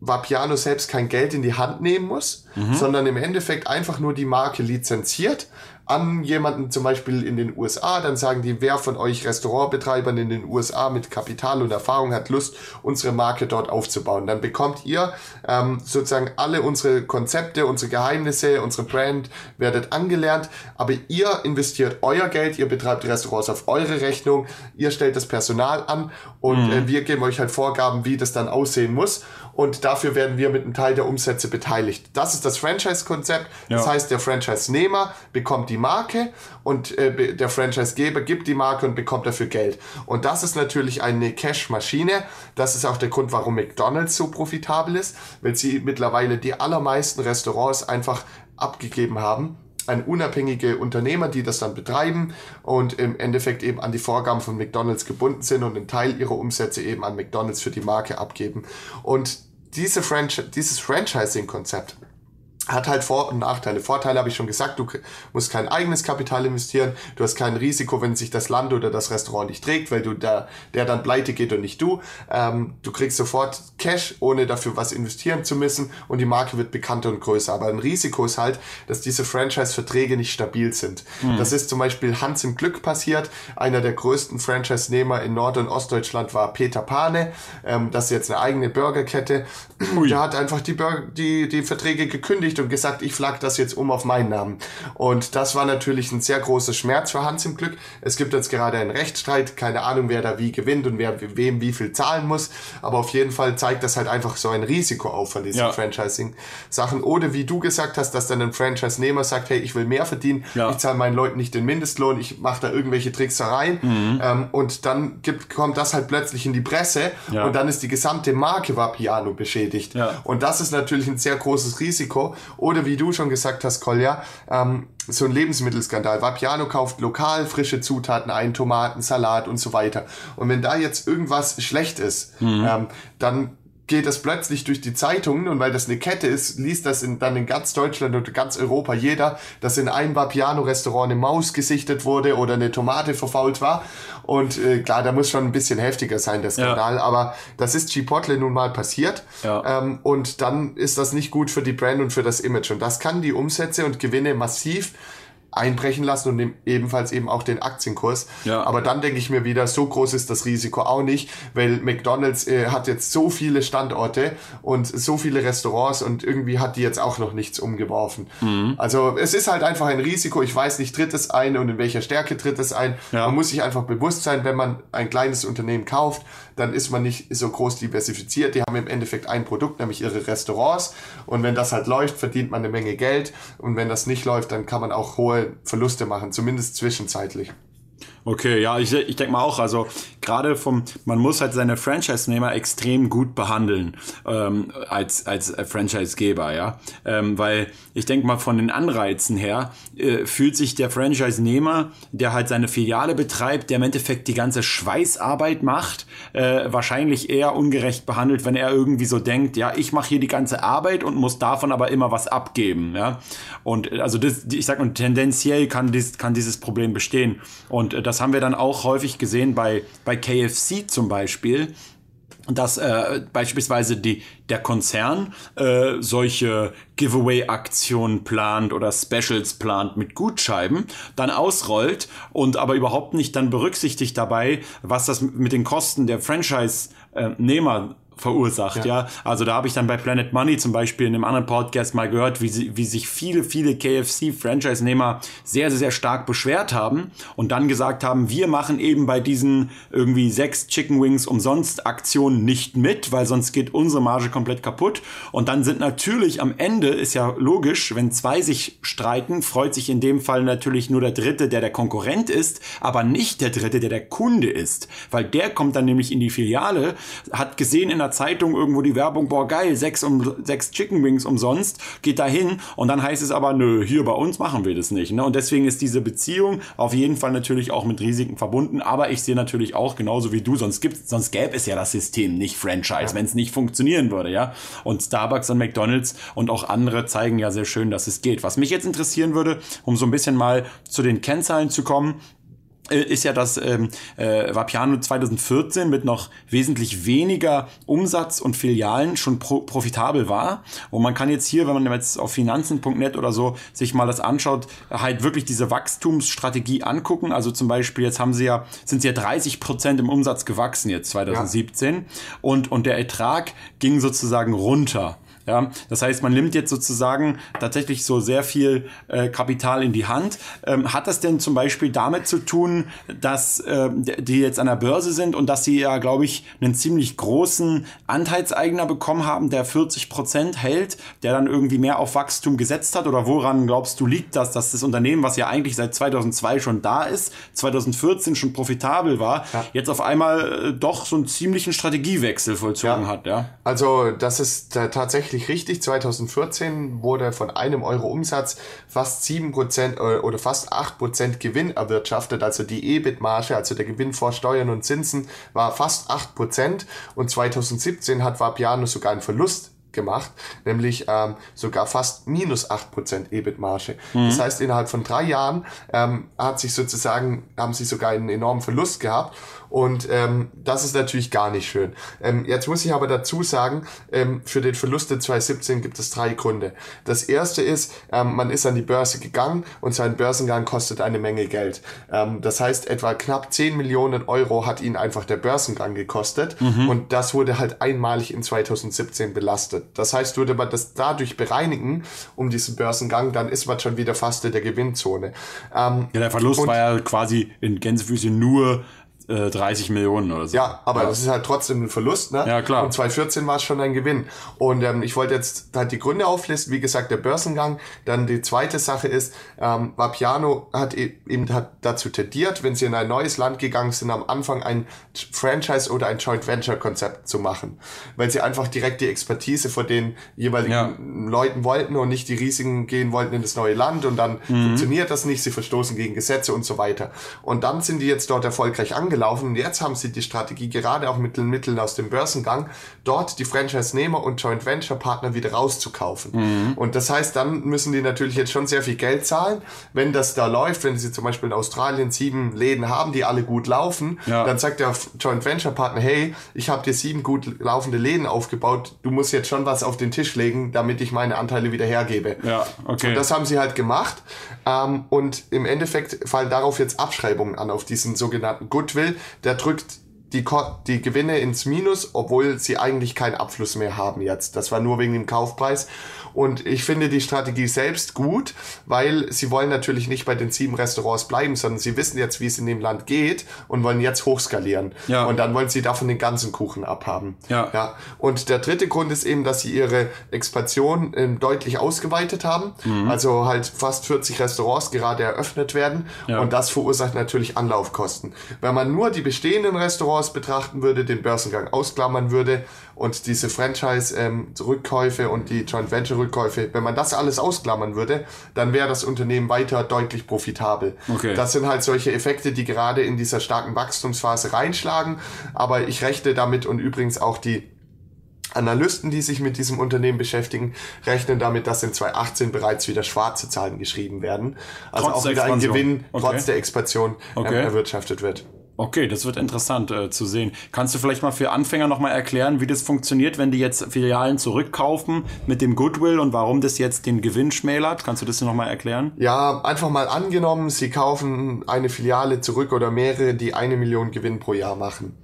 Vapiano selbst kein Geld in die Hand nehmen muss, sondern im Endeffekt einfach nur die Marke lizenziert an jemanden zum Beispiel in den USA. Dann sagen die, wer von euch Restaurantbetreibern in den USA mit Kapital und Erfahrung hat Lust, unsere Marke dort aufzubauen. Dann bekommt ihr ähm, sozusagen alle unsere Konzepte, unsere Geheimnisse, unsere Brand, werdet angelernt, aber ihr investiert euer Geld, ihr betreibt die Restaurants auf eure Rechnung, ihr stellt das Personal an und äh, wir geben euch halt Vorgaben, wie das dann aussehen muss und dafür werden wir mit einem Teil der Umsätze beteiligt. Das ist das Franchise-Konzept. Das Ja. heißt, der Franchise-Nehmer bekommt die Marke und äh, der Franchise-Geber gibt die Marke und bekommt dafür Geld. Und das ist natürlich eine Cash-Maschine. Das ist auch der Grund, warum McDonald's so profitabel ist, weil sie mittlerweile die allermeisten Restaurants einfach abgegeben haben an unabhängige Unternehmer, die das dann betreiben und im Endeffekt eben an die Vorgaben von McDonald's gebunden sind und einen Teil ihrer Umsätze eben an McDonald's für die Marke abgeben. Und diese Franchi dieses Franchising-Konzept hat halt Vor- und Nachteile. Vorteile habe ich schon gesagt, du musst kein eigenes Kapital investieren, du hast kein Risiko, wenn sich das Land oder das Restaurant nicht trägt, weil du da, der dann pleite geht und nicht du. Ähm, du kriegst sofort Cash, ohne dafür was investieren zu müssen und die Marke wird bekannter und größer. Aber ein Risiko ist halt, dass diese Franchise-Verträge nicht stabil sind. Das ist zum Beispiel Hans im Glück passiert. Einer der größten Franchise-Nehmer in Nord- und Ostdeutschland war Peter Pane. Ähm, das ist jetzt eine eigene Burgerkette. Der hat einfach die, Burger, die, die Verträge gekündigt und gesagt, ich flag das jetzt um auf meinen Namen. Und das war natürlich ein sehr großer Schmerz für Hans im Glück. Es gibt jetzt gerade einen Rechtsstreit, keine Ahnung, wer da wie gewinnt und wer wem wie viel zahlen muss. Aber auf jeden Fall zeigt das halt einfach so ein Risiko auf von diesen Ja. Franchising-Sachen. Oder wie du gesagt hast, dass dann ein Franchise-Nehmer sagt, hey, ich will mehr verdienen, Ja. ich zahle meinen Leuten nicht den Mindestlohn, ich mache da irgendwelche Tricksereien. Mhm. Ähm, und dann gibt, kommt das halt plötzlich in die Presse Ja. und dann ist die gesamte Marke Vapiano beschädigt. Ja. Und das ist natürlich ein sehr großes Risiko. Oder wie du schon gesagt hast, Kolja, ähm, so ein Lebensmittelskandal. Vapiano kauft lokal frische Zutaten ein, Tomaten, Salat und so weiter. Und wenn da jetzt irgendwas schlecht ist, Mhm. ähm, dann geht das plötzlich durch die Zeitungen und weil das eine Kette ist, liest das in, dann in ganz Deutschland und ganz Europa jeder, dass in einem Vapiano-Restaurant eine Maus gesichtet wurde oder eine Tomate verfault war. Und äh, klar, da muss schon ein bisschen heftiger sein, der Skandal. Ja. Aber das ist Chipotle nun mal passiert. Ja. Ähm, und dann ist das nicht gut für die Brand und für das Image. Und das kann die Umsätze und Gewinne massiv einbrechen lassen und ebenfalls eben auch den Aktienkurs. Ja. Aber dann denke ich mir wieder, so groß ist das Risiko auch nicht, weil McDonald's äh, hat jetzt so viele Standorte und so viele Restaurants und irgendwie hat die jetzt auch noch nichts umgeworfen. Mhm. Also es ist halt einfach ein Risiko. Ich weiß nicht, tritt es ein und in welcher Stärke tritt es ein. Ja. Man muss sich einfach bewusst sein, wenn man ein kleines Unternehmen kauft, dann ist man nicht so groß diversifiziert. Die haben im Endeffekt ein Produkt, nämlich ihre Restaurants. Und wenn das halt läuft, verdient man eine Menge Geld. Und wenn das nicht läuft, dann kann man auch hohe Verluste machen, zumindest zwischenzeitlich. Okay, ja, ich, ich denke mal auch, also gerade vom, man muss halt seine Franchise-Nehmer extrem gut behandeln ähm, als, als Franchise-Geber, ja. Ähm, weil ich denke mal, von den Anreizen her äh, fühlt sich der Franchise-Nehmer, der halt seine Filiale betreibt, der im Endeffekt die ganze Schweißarbeit macht, äh, wahrscheinlich eher ungerecht behandelt, wenn er irgendwie so denkt, ja, ich mache hier die ganze Arbeit und muss davon aber immer was abgeben, ja. Und also das, ich sag mal, tendenziell kann, dies, kann dieses Problem bestehen. Und äh, das haben wir dann auch häufig gesehen bei, bei KFC zum Beispiel, dass äh, beispielsweise die, der Konzern äh, solche Giveaway-Aktionen plant oder Specials plant mit Gutscheiben, dann ausrollt und aber überhaupt nicht dann berücksichtigt dabei, was das mit den Kosten der Franchise-Nehmer verursacht, ja. ja. Also da habe ich dann bei Planet Money zum Beispiel in einem anderen Podcast mal gehört, wie, sie, wie sich viele, viele KFC-Franchise-Nehmer sehr, sehr, sehr stark beschwert haben und dann gesagt haben, wir machen eben bei diesen irgendwie sechs Chicken Wings umsonst Aktionen nicht mit, weil sonst geht unsere Marge komplett kaputt. Und dann sind natürlich am Ende, ist ja logisch, wenn zwei sich streiten, freut sich in dem Fall natürlich nur der Dritte, der der Konkurrent ist, aber nicht der Dritte, der der Kunde ist. Weil der kommt dann nämlich in die Filiale, hat gesehen in der Zeitung irgendwo die Werbung, boah geil, sechs, um, sechs Chicken Wings umsonst, geht da hin und dann heißt es aber, nö, hier bei uns machen wir das nicht. Ne? Und deswegen ist diese Beziehung auf jeden Fall natürlich auch mit Risiken verbunden, aber ich sehe natürlich auch genauso wie du, sonst gibt sonst gäbe es ja das System nicht Franchise, ja. wenn es nicht funktionieren würde, ja. Und Starbucks und McDonalds und auch andere zeigen ja sehr schön, dass es geht. Was mich jetzt interessieren würde, um so ein bisschen mal zu den Kennzahlen zu kommen, ist ja, dass ähm, äh, Vapiano 2014 mit noch wesentlich weniger Umsatz und Filialen schon pro profitabel war. Und man kann jetzt hier, wenn man jetzt auf finanzen.net oder so sich mal das anschaut, halt wirklich diese Wachstumsstrategie angucken. Also zum Beispiel, jetzt haben sie ja, sind sie ja 30 Prozent im Umsatz gewachsen jetzt 2017 ja. und, und der Ertrag ging sozusagen runter. Ja, das heißt, man nimmt jetzt sozusagen tatsächlich so sehr viel äh, Kapital in die Hand. Ähm, hat das denn zum Beispiel damit zu tun, dass äh, die jetzt an der Börse sind und dass sie ja, glaube ich, einen ziemlich großen Anteilseigner bekommen haben, der 40 Prozent hält, der dann irgendwie mehr auf Wachstum gesetzt hat? Oder woran glaubst du liegt das, dass das Unternehmen, was ja eigentlich seit 2002 schon da ist, 2014 schon profitabel war, ja. jetzt auf einmal äh, doch so einen ziemlichen Strategiewechsel vollzogen ja. hat? Ja, also das ist tatsächlich tatsächlich richtig. 2014 wurde von einem Euro Umsatz fast 7% äh, oder fast 8% Gewinn erwirtschaftet. Also die EBIT-Marge, also der Gewinn vor Steuern und Zinsen, war fast 8%. Und 2017 hat Vapiano sogar einen Verlust gemacht, nämlich ähm, sogar fast minus 8% EBIT-Marge. Mhm. Das heißt, innerhalb von drei Jahren ähm, hat sich sozusagen, haben sie sogar einen enormen Verlust gehabt und ähm, das ist natürlich gar nicht schön. Ähm, jetzt muss ich aber dazu sagen, ähm, für den Verlust der 2017 gibt es drei Gründe. Das erste ist, ähm, man ist an die Börse gegangen und sein Börsengang kostet eine Menge Geld. Ähm, das heißt, etwa knapp 10 Millionen Euro hat ihn einfach der Börsengang gekostet mhm. und das wurde halt einmalig in 2017 belastet. Das heißt, würde man das dadurch bereinigen, um diesen Börsengang, dann ist man schon wieder fast in der Gewinnzone. Ähm, ja, der Verlust war ja quasi in Gänsefüße nur 30 äh, Millionen oder so. Ja, aber ja. das ist halt trotzdem ein Verlust, ne? Ja, klar. Und 2014 war es schon ein Gewinn. Und ähm, ich wollte jetzt halt die Gründe auflisten, wie gesagt, der Börsengang. Dann die zweite Sache ist, ähm, Vapiano hat e-, eben hat dazu tendiert, wenn sie in ein neues Land gegangen sind, am Anfang ein Franchise oder ein Joint Venture Konzept zu machen. Weil sie einfach direkt die Expertise von den jeweiligen ja. Leuten wollten und nicht die Risiken gehen wollten in das neue Land und dann mhm. funktioniert das nicht, sie verstoßen gegen Gesetze und so weiter. Und dann sind die jetzt dort erfolgreich angekommen gelaufen und jetzt haben sie die Strategie, gerade auch mit den Mitteln aus dem Börsengang, dort die Franchise-Nehmer und Joint Venture-Partner wieder rauszukaufen. Mhm. Und das heißt, dann müssen die natürlich jetzt schon sehr viel Geld zahlen. Wenn das da läuft, wenn sie zum Beispiel in Australien sieben Läden haben, die alle gut laufen, ja. dann sagt der Joint Venture-Partner, hey, ich habe dir sieben gut laufende Läden aufgebaut, du musst jetzt schon was auf den Tisch legen, damit ich meine Anteile wieder hergebe. Ja, okay. Und das haben sie halt gemacht. Ähm, und im Endeffekt fallen darauf jetzt Abschreibungen an, auf diesen sogenannten Goodwill. Der drückt die, die Gewinne ins Minus, obwohl sie eigentlich keinen Abfluss mehr haben jetzt. Das war nur wegen dem Kaufpreis. Und ich finde die Strategie selbst gut, weil sie wollen natürlich nicht bei den sieben Restaurants bleiben, sondern sie wissen jetzt, wie es in dem Land geht und wollen jetzt hochskalieren. Ja. Und dann wollen sie davon den ganzen Kuchen abhaben. Ja. ja. Und der dritte Grund ist eben, dass sie ihre Expansion äh, deutlich ausgeweitet haben. Mhm. Also halt fast 40 Restaurants gerade eröffnet werden. Ja. Und das verursacht natürlich Anlaufkosten. Wenn man nur die bestehenden Restaurants betrachten würde, den Börsengang ausklammern würde, und diese Franchise-Rückkäufe ähm, und die Joint Venture-Rückkäufe, wenn man das alles ausklammern würde, dann wäre das Unternehmen weiter deutlich profitabel. Okay. Das sind halt solche Effekte, die gerade in dieser starken Wachstumsphase reinschlagen. Aber ich rechne damit und übrigens auch die Analysten, die sich mit diesem Unternehmen beschäftigen, rechnen damit, dass in 2018 bereits wieder schwarze Zahlen geschrieben werden. Also trotz auch wieder ein Gewinn okay. trotz der Expansion ähm, okay. erwirtschaftet wird. Okay, das wird interessant äh, zu sehen. Kannst du vielleicht mal für Anfänger nochmal erklären, wie das funktioniert, wenn die jetzt Filialen zurückkaufen mit dem Goodwill und warum das jetzt den Gewinn schmälert? Kannst du das nochmal erklären? Ja, einfach mal angenommen, sie kaufen eine Filiale zurück oder mehrere, die eine Million Gewinn pro Jahr machen.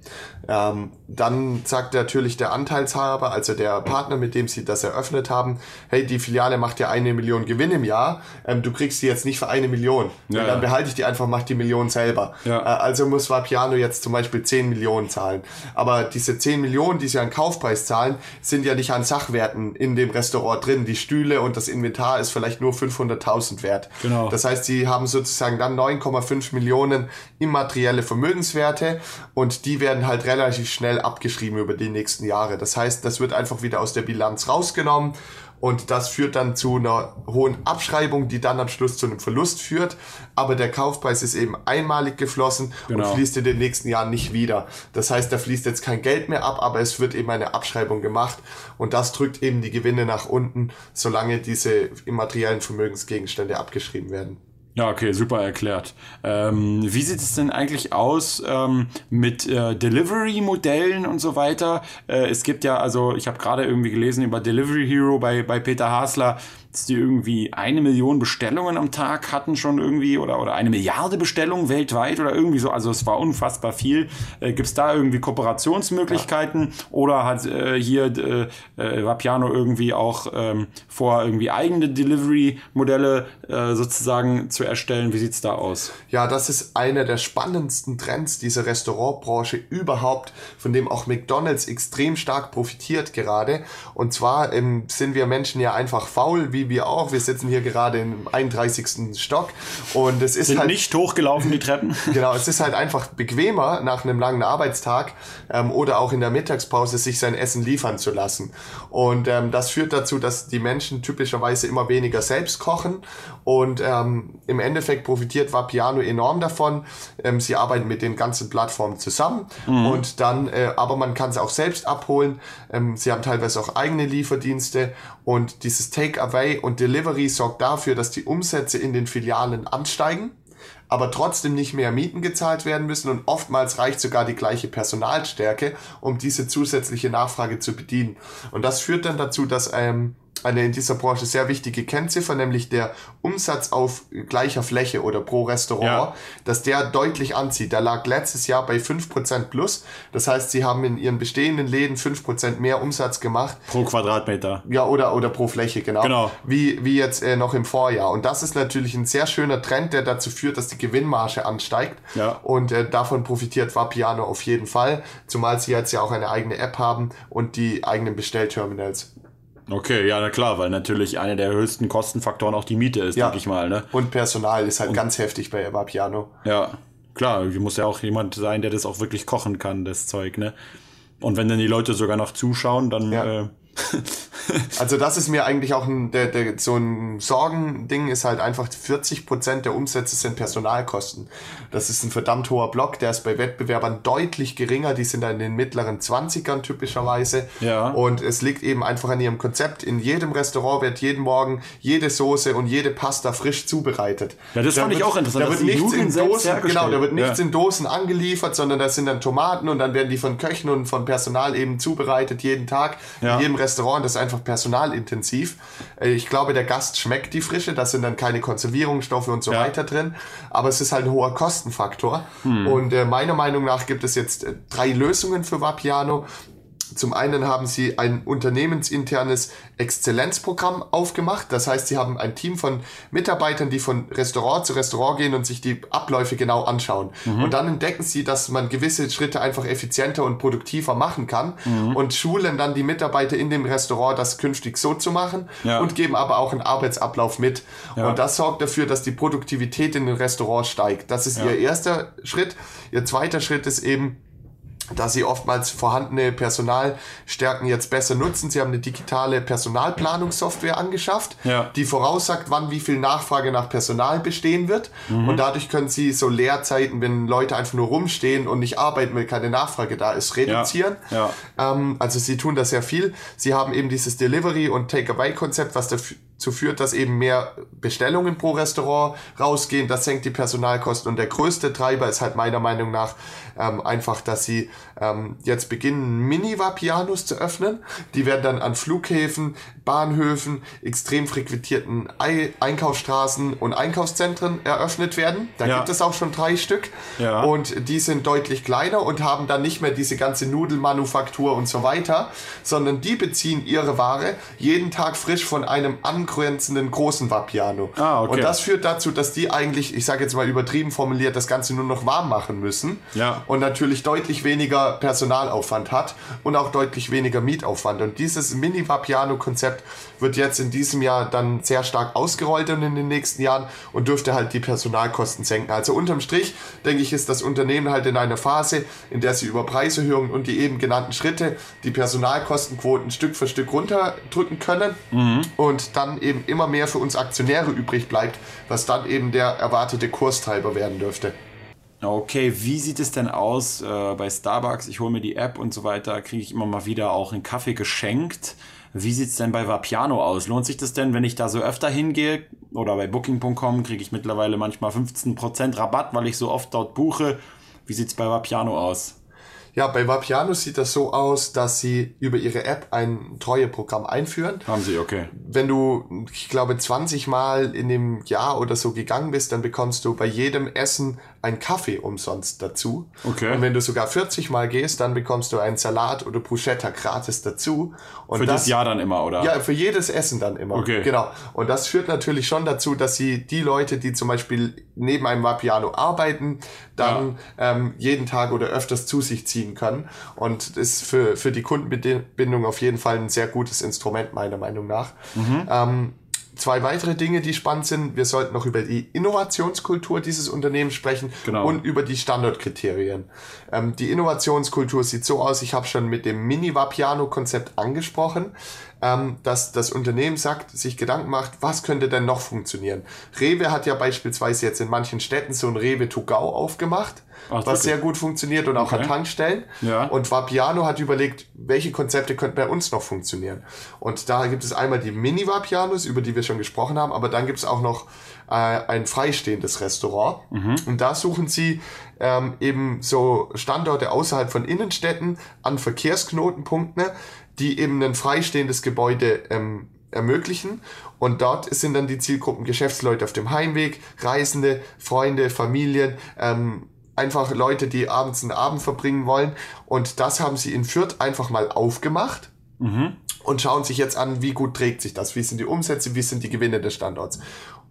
Ähm, dann sagt natürlich der Anteilshaber, also der Partner, mit dem sie das eröffnet haben, hey, die Filiale macht ja eine Million Gewinn im Jahr, ähm, du kriegst die jetzt nicht für eine Million. Ja, dann behalte ich die einfach, mach die Million selber. Ja. Äh, also muss Vapiano jetzt zum Beispiel 10 Millionen zahlen. Aber diese 10 Millionen, die sie an Kaufpreis zahlen, sind ja nicht an Sachwerten in dem Restaurant drin. Die Stühle und das Inventar ist vielleicht nur 500.000 wert. Genau. Das heißt, sie haben sozusagen dann 9,5 Millionen immaterielle Vermögenswerte und die werden halt relativ relativ schnell abgeschrieben über die nächsten Jahre. Das heißt, das wird einfach wieder aus der Bilanz rausgenommen und das führt dann zu einer hohen Abschreibung, die dann am Schluss zu einem Verlust führt. Aber der Kaufpreis ist eben einmalig geflossen genau. und fließt in den nächsten Jahren nicht wieder. Das heißt, da fließt jetzt kein Geld mehr ab, aber es wird eben eine Abschreibung gemacht und das drückt eben die Gewinne nach unten, solange diese immateriellen Vermögensgegenstände abgeschrieben werden. Ja, okay, super erklärt. Ähm, wie sieht es denn eigentlich aus ähm, mit äh, Delivery-Modellen und so weiter? Äh, es gibt ja, also ich habe gerade irgendwie gelesen über Delivery Hero bei, bei Peter Hasler, dass die irgendwie eine Million Bestellungen am Tag hatten schon irgendwie oder, oder eine Milliarde Bestellungen weltweit oder irgendwie so. Also es war unfassbar viel. Äh, Gibt es da irgendwie Kooperationsmöglichkeiten ja. oder hat äh, hier äh, äh, Vapiano irgendwie auch ähm, vor, irgendwie eigene Delivery-Modelle äh, sozusagen zu erstellen? Wie sieht's da aus? Ja, das ist einer der spannendsten Trends dieser Restaurantbranche überhaupt, von dem auch McDonald's extrem stark profitiert gerade. Und zwar ähm, sind wir Menschen ja einfach faul, wie wie wir auch. Wir sitzen hier gerade im 31. Stock und es ist Sind halt nicht hochgelaufen die Treppen. genau, es ist halt einfach bequemer nach einem langen Arbeitstag ähm, oder auch in der Mittagspause sich sein Essen liefern zu lassen. Und ähm, das führt dazu, dass die Menschen typischerweise immer weniger selbst kochen und ähm, im Endeffekt profitiert Vapiano enorm davon. Ähm, sie arbeiten mit den ganzen Plattformen zusammen mhm. und dann, äh, aber man kann es auch selbst abholen. Ähm, sie haben teilweise auch eigene Lieferdienste und dieses Takeaway und Delivery sorgt dafür, dass die Umsätze in den Filialen ansteigen, aber trotzdem nicht mehr Mieten gezahlt werden müssen und oftmals reicht sogar die gleiche Personalstärke, um diese zusätzliche Nachfrage zu bedienen. Und das führt dann dazu, dass ähm, eine in dieser Branche sehr wichtige Kennziffer, nämlich der Umsatz auf gleicher Fläche oder pro Restaurant, ja. dass der deutlich anzieht. Der lag letztes Jahr bei 5% plus. Das heißt, sie haben in ihren bestehenden Läden 5% mehr Umsatz gemacht. Pro Quadratmeter. Ja, oder, oder pro Fläche, genau. genau. Wie, wie jetzt äh, noch im Vorjahr. Und das ist natürlich ein sehr schöner Trend, der dazu führt, dass die Gewinnmarge ansteigt. Ja. Und äh, davon profitiert Vapiano auf jeden Fall. Zumal sie jetzt ja auch eine eigene App haben und die eigenen Bestellterminals. Okay, ja, na klar, weil natürlich einer der höchsten Kostenfaktoren auch die Miete ist, ja. denke ich mal. Ne? Und Personal ist halt Und, ganz heftig bei Piano. Ja, klar, muss ja auch jemand sein, der das auch wirklich kochen kann, das Zeug, ne? Und wenn dann die Leute sogar noch zuschauen, dann ja. äh, also das ist mir eigentlich auch ein, der, der, so ein Sorgending ist halt einfach 40 Prozent der Umsätze sind Personalkosten. Das ist ein verdammt hoher Block, der ist bei Wettbewerbern deutlich geringer, die sind dann in den mittleren 20ern typischerweise. Ja. Und es liegt eben einfach an ihrem Konzept. In jedem Restaurant wird jeden Morgen jede Soße und jede Pasta frisch zubereitet. Ja, das Da fand ich wird- auch interessant, Da wird nichts in Dosen, genau, da wird nichts Ja. in Dosen angeliefert, sondern das sind dann Tomaten und dann werden die von Köchen und von Personal eben zubereitet jeden Tag Ja. in jedem Restaurant. Das ist einfach personalintensiv. Äh, Ich glaube, der Gast schmeckt die Frische, da sind dann keine Konservierungsstoffe und so Ja. weiter drin, aber es ist halt ein hoher Kostenfaktor. Hm. Und äh, meiner Meinung nach gibt es jetzt äh, drei Lösungen für Vapiano. Zum einen haben sie ein unternehmensinternes Exzellenzprogramm aufgemacht. Das heißt, sie haben ein Team von Mitarbeitern, die von Restaurant zu Restaurant gehen und sich die Abläufe genau anschauen. Und dann entdecken sie, dass man gewisse Schritte einfach effizienter und produktiver machen kann und schulen dann die Mitarbeiter in dem Restaurant, das künftig so zu machen Ja. und geben aber auch einen Arbeitsablauf mit. Ja. Und das sorgt dafür, dass die Produktivität in den Restaurants steigt. Das ist ihr erster Schritt. Ihr zweiter Schritt ist eben, dass sie oftmals vorhandene Personalstärken jetzt besser nutzen. Sie haben eine digitale Personalplanungssoftware angeschafft, Ja. die voraussagt, wann wie viel Nachfrage nach Personal bestehen wird. Und dadurch können sie so Leerzeiten, wenn Leute einfach nur rumstehen und nicht arbeiten, weil keine Nachfrage da ist, reduzieren. Ja. Ähm, also sie tun da sehr viel. Sie haben eben dieses Delivery- und Take-Away-Konzept, was dazu führt, dass eben mehr Bestellungen pro Restaurant rausgehen. Das senkt die Personalkosten. Und der größte Treiber ist halt meiner Meinung nach ähm, einfach, dass sie ähm, jetzt beginnen, Mini-Vapianos zu öffnen. Die werden dann an Flughäfen, Bahnhöfen, extrem frequentierten Ei Einkaufsstraßen und Einkaufszentren eröffnet werden. Da Ja. gibt es auch schon drei Stück. Ja. Und die sind deutlich kleiner und haben dann nicht mehr diese ganze Nudelmanufaktur und so weiter, sondern die beziehen ihre Ware jeden Tag frisch von einem angrenzenden großen Vapiano. Ah, okay. Und das führt dazu, dass die eigentlich, ich sage jetzt mal übertrieben formuliert, das Ganze nur noch warm machen müssen. Ja. Und natürlich deutlich weniger Personalaufwand hat und auch deutlich weniger Mietaufwand. Und dieses Mini-Vapiano-Konzept wird jetzt in diesem Jahr dann sehr stark ausgerollt und in den nächsten Jahren und dürfte halt die Personalkosten senken. Also unterm Strich, denke ich, ist das Unternehmen halt in einer Phase, in der sie über Preiserhöhungen und die eben genannten Schritte die Personalkostenquoten Stück für Stück runterdrücken können und dann eben immer mehr für uns Aktionäre übrig bleibt, was dann eben der erwartete Kurstreiber werden dürfte. Okay, wie sieht es denn aus äh, bei Starbucks? Ich hole mir die App und so weiter, kriege ich immer mal wieder auch einen Kaffee geschenkt. Wie sieht's denn bei Vapiano aus? Lohnt sich das denn, wenn ich da so öfter hingehe? Oder bei Booking.com kriege ich mittlerweile manchmal 15% Rabatt, weil ich so oft dort buche. Wie sieht's bei Vapiano aus? Ja, bei Vapiano sieht das so aus, dass sie über ihre App ein Treueprogramm einführen. Haben sie, okay. Wenn du, ich glaube, 20 Mal in dem Jahr oder so gegangen bist, dann bekommst du bei jedem Essen einen Kaffee umsonst dazu. Okay. Und wenn du sogar 40 Mal gehst, dann bekommst du einen Salat oder Bruschetta gratis dazu. Und Für das, Jahr dann immer, oder? ja, für jedes Essen dann immer. Okay. Genau. Und das führt natürlich schon dazu, dass sie die Leute, die zum Beispiel neben einem Vapiano arbeiten, dann ähm, jeden Tag oder öfters zu sich ziehen können. Und ist für, für die Kundenbindung auf jeden Fall ein sehr gutes Instrument, meiner Meinung nach. Ähm, Zwei weitere Dinge, die spannend sind. Wir sollten noch über die Innovationskultur dieses Unternehmens sprechen Genau. und über die Standardkriterien. Ähm, die Innovationskultur sieht so aus, ich habe schon mit dem Mini-Vapiano-Konzept angesprochen, ähm, dass das Unternehmen sagt, sich Gedanken macht, was könnte denn noch funktionieren. Rewe hat ja beispielsweise jetzt in manchen Städten so ein Rewe to go aufgemacht, Ach, was wirklich? sehr gut funktioniert und auch Okay. an Tankstellen. Ja. Und Vapiano hat überlegt, welche Konzepte könnten bei uns noch funktionieren. Und da gibt es einmal die Mini-Vapianos, über die wir schon gesprochen haben, aber dann gibt es auch noch äh, ein freistehendes Restaurant. Und da suchen sie ähm, eben so Standorte außerhalb von Innenstädten an Verkehrsknotenpunkten, die eben ein freistehendes Gebäude ähm, ermöglichen. Und dort sind dann die Zielgruppen Geschäftsleute auf dem Heimweg, Reisende, Freunde, Familien, ähm, einfach Leute, die abends einen Abend verbringen wollen. Und das haben sie in Fürth einfach mal aufgemacht und schauen sich jetzt an, wie gut trägt sich das, wie sind die Umsätze, wie sind die Gewinne des Standorts.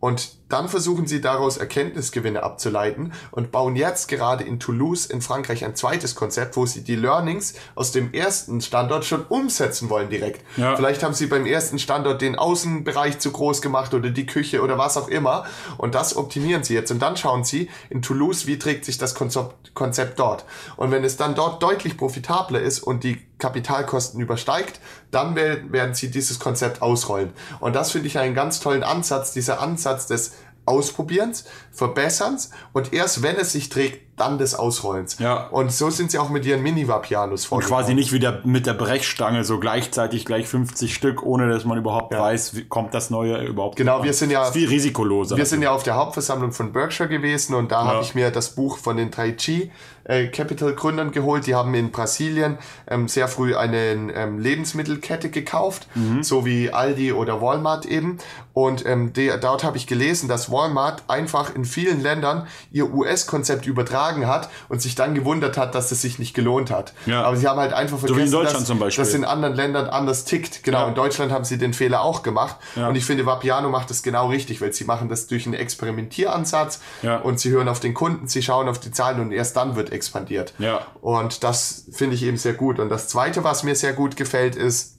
Und dann versuchen sie daraus Erkenntnisgewinne abzuleiten und bauen jetzt gerade in Toulouse in Frankreich ein zweites Konzept, wo sie die Learnings aus dem ersten Standort schon umsetzen wollen direkt. Ja. Vielleicht haben sie beim ersten Standort den Außenbereich zu groß gemacht oder die Küche oder was auch immer und das optimieren sie jetzt und dann schauen sie in Toulouse, wie trägt sich das Konzept, Konzept dort. Und wenn es dann dort deutlich profitabler ist und die Kapitalkosten übersteigt, dann werden sie dieses Konzept ausrollen. Und das finde ich einen ganz tollen Ansatz, dieser Ansatz des Ausprobierens, Verbesserns. Und erst wenn es sich trägt, dann des Ausrollens. Ja. Und so sind sie auch mit ihren Mini-Vapianos vorgegangen. Und quasi nicht wieder mit der Brechstange so gleichzeitig gleich 50 Stück, ohne dass man überhaupt ja. weiß, wie kommt das neue überhaupt. Genau, wir sind ja viel risikoloser. Wir sind ja auf der Hauptversammlung von Berkshire gewesen und da ja. habe ich mir das Buch von den 3G äh, Capital Gründern geholt. Die haben in Brasilien ähm, sehr früh eine ähm, Lebensmittelkette gekauft, mhm. so wie Aldi oder Walmart eben. Und ähm, de, dort habe ich gelesen, dass Walmart einfach in vielen Ländern ihr US-Konzept übertragen hat und sich dann gewundert hat, dass es sich nicht gelohnt hat. Ja. Aber sie haben halt einfach vergessen, so dass das in anderen Ländern anders tickt. Genau, ja. in Deutschland haben sie den Fehler auch gemacht. Ja. Und ich finde, Vapiano macht das genau richtig, weil sie machen das durch einen Experimentieransatz und sie hören auf den Kunden, sie schauen auf die Zahlen und erst dann wird expandiert. Ja. Und das finde ich eben sehr gut. Und das Zweite, was mir sehr gut gefällt, ist,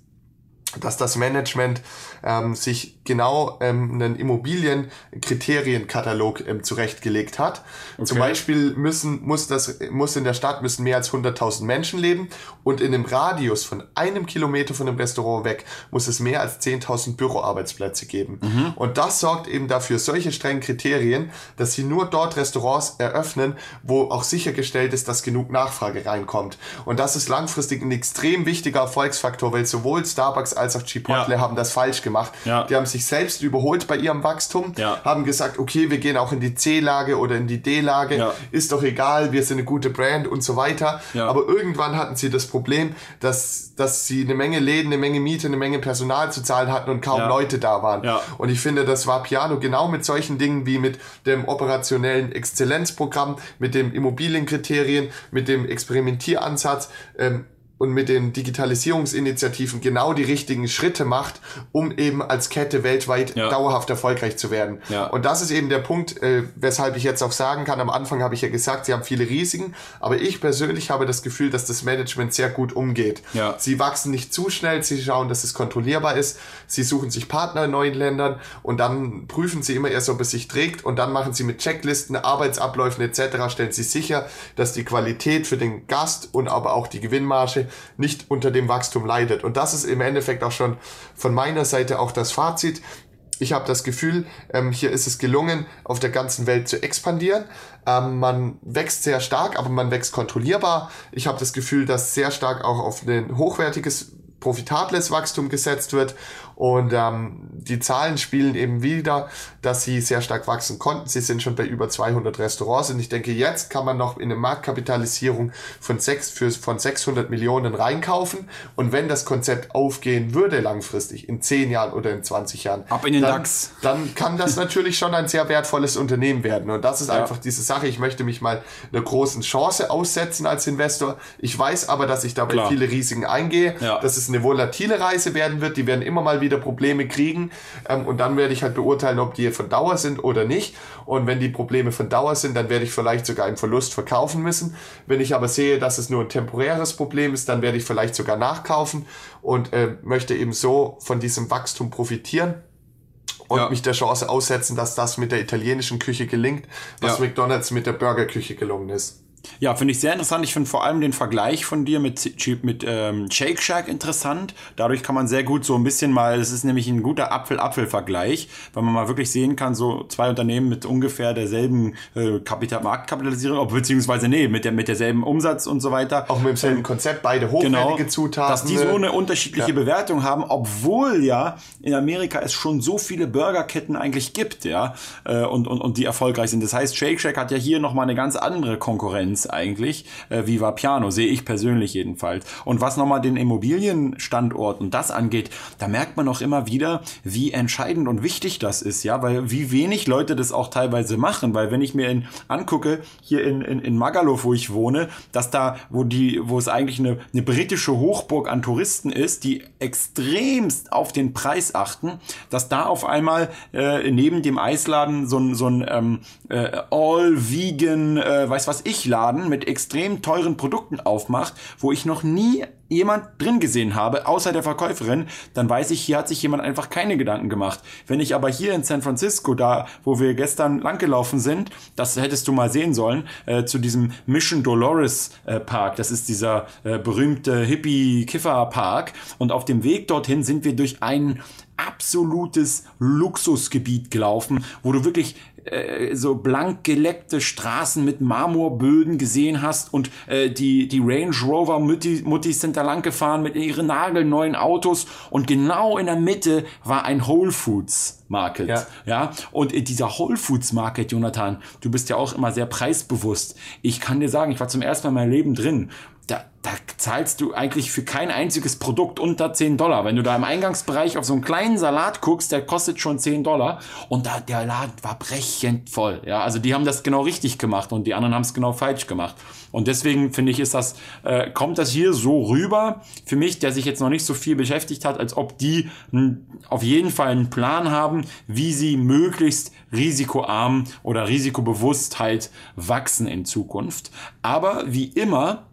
dass das Management ähm, sich genau ähm, einen Immobilienkriterienkatalog ähm, zurechtgelegt hat. Okay. Zum Beispiel müssen, muss, das, muss in der Stadt müssen mehr als 100.000 Menschen leben und in einem Radius von einem Kilometer von dem Restaurant weg muss es mehr als 10.000 Büroarbeitsplätze geben. Mhm. Und das sorgt eben dafür, solche strengen Kriterien, dass sie nur dort Restaurants eröffnen, wo auch sichergestellt ist, dass genug Nachfrage reinkommt. Und das ist langfristig ein extrem wichtiger Erfolgsfaktor, weil sowohl Starbucks als auch Chipotle ja. haben das falsch gemacht. Ja. Die haben sich selbst überholt bei ihrem Wachstum, ja. haben gesagt, okay, wir gehen auch in die C-Lage oder in die D-Lage, ist doch egal, wir sind eine gute Brand und so weiter. Aber irgendwann hatten sie das Problem, dass, dass sie eine Menge Läden, eine Menge Miete, eine Menge Personal zu zahlen hatten und kaum Leute da waren. Und ich finde, das war Piano genau mit solchen Dingen wie mit dem operationellen Exzellenzprogramm, mit dem Immobilienkriterien, mit dem Experimentieransatz, ähm, und mit den Digitalisierungsinitiativen genau die richtigen Schritte macht, um eben als Kette weltweit ja. dauerhaft erfolgreich zu werden. Ja. Und das ist eben der Punkt, äh, weshalb ich jetzt auch sagen kann, am Anfang habe ich ja gesagt, sie haben viele Risiken, aber ich persönlich habe das Gefühl, dass das Management sehr gut umgeht. Ja. Sie wachsen nicht zu schnell, sie schauen, dass es kontrollierbar ist, sie suchen sich Partner in neuen Ländern und dann prüfen sie immer erst, ob es sich trägt und dann machen sie mit Checklisten, Arbeitsabläufen etc., stellen sie sicher, dass die Qualität für den Gast und aber auch die Gewinnmarge nicht unter dem Wachstum leidet. Und das ist im Endeffekt auch schon von meiner Seite auch das Fazit. Ich habe das Gefühl, ähm, hier ist es gelungen, auf der ganzen Welt zu expandieren. Ähm, man wächst sehr stark, aber man wächst kontrollierbar. Ich habe das Gefühl, dass sehr stark auch auf ein hochwertiges profitables Wachstum gesetzt wird und ähm, die Zahlen spielen eben wieder, dass sie sehr stark wachsen konnten. Sie sind schon bei über 200 Restaurants und ich denke, jetzt kann man noch in eine Marktkapitalisierung von, sechs, für, von 600 Millionen reinkaufen. Und wenn das Konzept aufgehen würde langfristig, in 10 Jahren oder in 20 Jahren, Ab in den dann, DAX. dann kann das natürlich schon ein sehr wertvolles Unternehmen werden. Und das ist ja. einfach diese Sache. Ich möchte mich mal einer großen Chance aussetzen als Investor. Ich weiß aber, dass ich dabei Klar. viele Risiken eingehe, ja. dass es eine volatile Reise werden wird. Die werden immer mal wieder wieder Probleme kriegen ähm, und dann werde ich halt beurteilen, ob die von Dauer sind oder nicht. Und wenn die Probleme von Dauer sind, dann werde ich vielleicht sogar im Verlust verkaufen müssen. Wenn ich aber sehe, dass es nur ein temporäres Problem ist, dann werde ich vielleicht sogar nachkaufen und äh, möchte eben so von diesem Wachstum profitieren und ja. mich der Chance aussetzen, dass das mit der italienischen Küche gelingt, was ja. McDonald's mit der Burgerküche gelungen ist. Ja, finde ich sehr interessant. Ich finde vor allem den Vergleich von dir mit, mit ähm, Shake Shack interessant. Dadurch kann man sehr gut so ein bisschen mal, es ist nämlich ein guter Apfel-Apfel-Vergleich, weil man mal wirklich sehen kann, so zwei Unternehmen mit ungefähr derselben äh, Kapital Marktkapitalisierung, beziehungsweise nee, mit, der, mit derselben Umsatz und so weiter. Auch mit demselben ähm, Konzept, beide hochwertige genau, Zutaten. Dass die so eine unterschiedliche ja. Bewertung haben, obwohl ja in Amerika es schon so viele Burgerketten eigentlich gibt, ja, äh, und, und, und die erfolgreich sind. Das heißt, Shake Shack hat ja hier nochmal eine ganz andere Konkurrenz Giants eigentlich, äh, wie Vapiano, sehe ich persönlich jedenfalls. Und was nochmal den Immobilienstandort und das angeht, da merkt man auch immer wieder, wie entscheidend und wichtig das ist, ja, weil wie wenig Leute das auch teilweise machen, weil wenn ich mir in, angucke, hier in, in, in Magaluf, wo ich wohne, dass da, wo die, wo es eigentlich eine, eine britische Hochburg an Touristen ist, die extremst auf den Preis achten, dass da auf einmal äh, neben dem Eisladen so ein, so ein ähm, äh, All-Vegan, äh, weiß was ich, Laden mit extrem teuren Produkten aufmacht, wo ich noch nie jemand drin gesehen habe, außer der Verkäuferin, dann weiß ich, hier hat sich jemand einfach keine Gedanken gemacht. Wenn ich aber hier in San Francisco, da wo wir gestern langgelaufen sind, das hättest du mal sehen sollen, äh, zu diesem Mission Dolores äh, Park, das ist dieser äh, berühmte Hippie-Kiffer-Park und auf dem Weg dorthin sind wir durch ein absolutes Luxusgebiet gelaufen, wo du wirklich äh, so blank geleckte Straßen mit Marmorböden gesehen hast und äh, die, die Range Rover Muttis sind da lang gefahren mit ihren nagelneuen Autos und genau in der Mitte war ein Whole Foods Market. Ja. ja. Und dieser Whole Foods Market, Jonathan, du bist ja auch immer sehr preisbewusst. Ich kann dir sagen, ich war zum ersten Mal in meinem Leben drin da, zahlst du eigentlich für kein einziges Produkt unter 10 Dollar. Wenn du da im Eingangsbereich auf so einen kleinen Salat guckst, der kostet schon 10 Dollar und da, der Laden war brechend voll. Ja, also die haben das genau richtig gemacht und die anderen haben es genau falsch gemacht. Und deswegen finde ich, ist das, äh, kommt das hier so rüber für mich, der sich jetzt noch nicht so viel beschäftigt hat, als ob die auf jeden Fall einen Plan haben, wie sie möglichst risikoarm oder risikobewusst wachsen in Zukunft. Aber wie immer,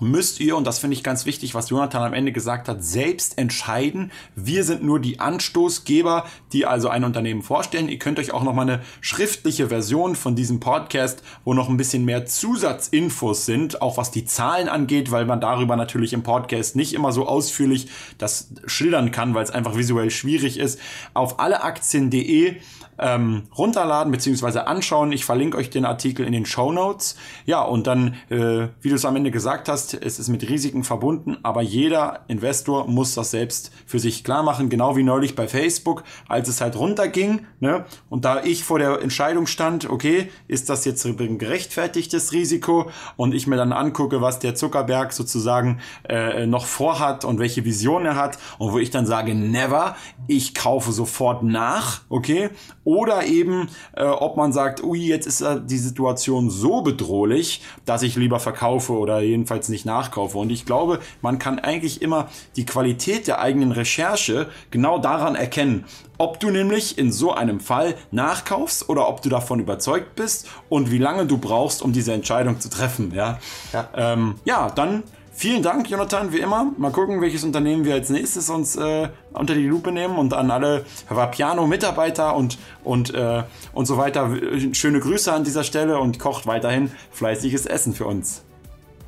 müsst ihr, und das finde ich ganz wichtig, was Jonathan am Ende gesagt hat, selbst entscheiden. Wir sind nur die Anstoßgeber, die also ein Unternehmen vorstellen. Ihr könnt euch auch noch mal eine schriftliche Version von diesem Podcast, wo noch ein bisschen mehr Zusatzinfos sind, auch was die Zahlen angeht, weil man darüber natürlich im Podcast nicht immer so ausführlich das schildern kann, weil es einfach visuell schwierig ist, auf alleaktien.de ähm, runterladen bzw. anschauen. Ich verlinke euch den Artikel in den Show Notes. Ja, und dann, äh, wie du es am Ende gesagt hast, es ist mit Risiken verbunden, aber jeder Investor muss das selbst für sich klar machen, genau wie neulich bei Facebook, als es halt runterging. Ne? Und da ich vor der Entscheidung stand, okay, ist das jetzt ein gerechtfertigtes Risiko und ich mir dann angucke, was der Zuckerberg sozusagen äh, noch vorhat und welche Vision er hat und wo ich dann sage, never, ich kaufe sofort nach, okay, oder eben, äh, ob man sagt, ui, jetzt ist die Situation so bedrohlich, dass ich lieber verkaufe oder jedenfalls nicht nachkaufe. Und ich glaube, man kann eigentlich immer die Qualität der eigenen Recherche genau daran erkennen, ob du nämlich in so einem Fall nachkaufst oder ob du davon überzeugt bist und wie lange du brauchst, um diese Entscheidung zu treffen. Ja, ja. Ähm, ja dann Vielen Dank, Jonathan, wie immer. Mal gucken, welches Unternehmen wir als nächstes uns äh, unter die Lupe nehmen und an alle Vapiano-Mitarbeiter und, und, äh, und so weiter. Schöne Grüße an dieser Stelle und kocht weiterhin fleißiges Essen für uns.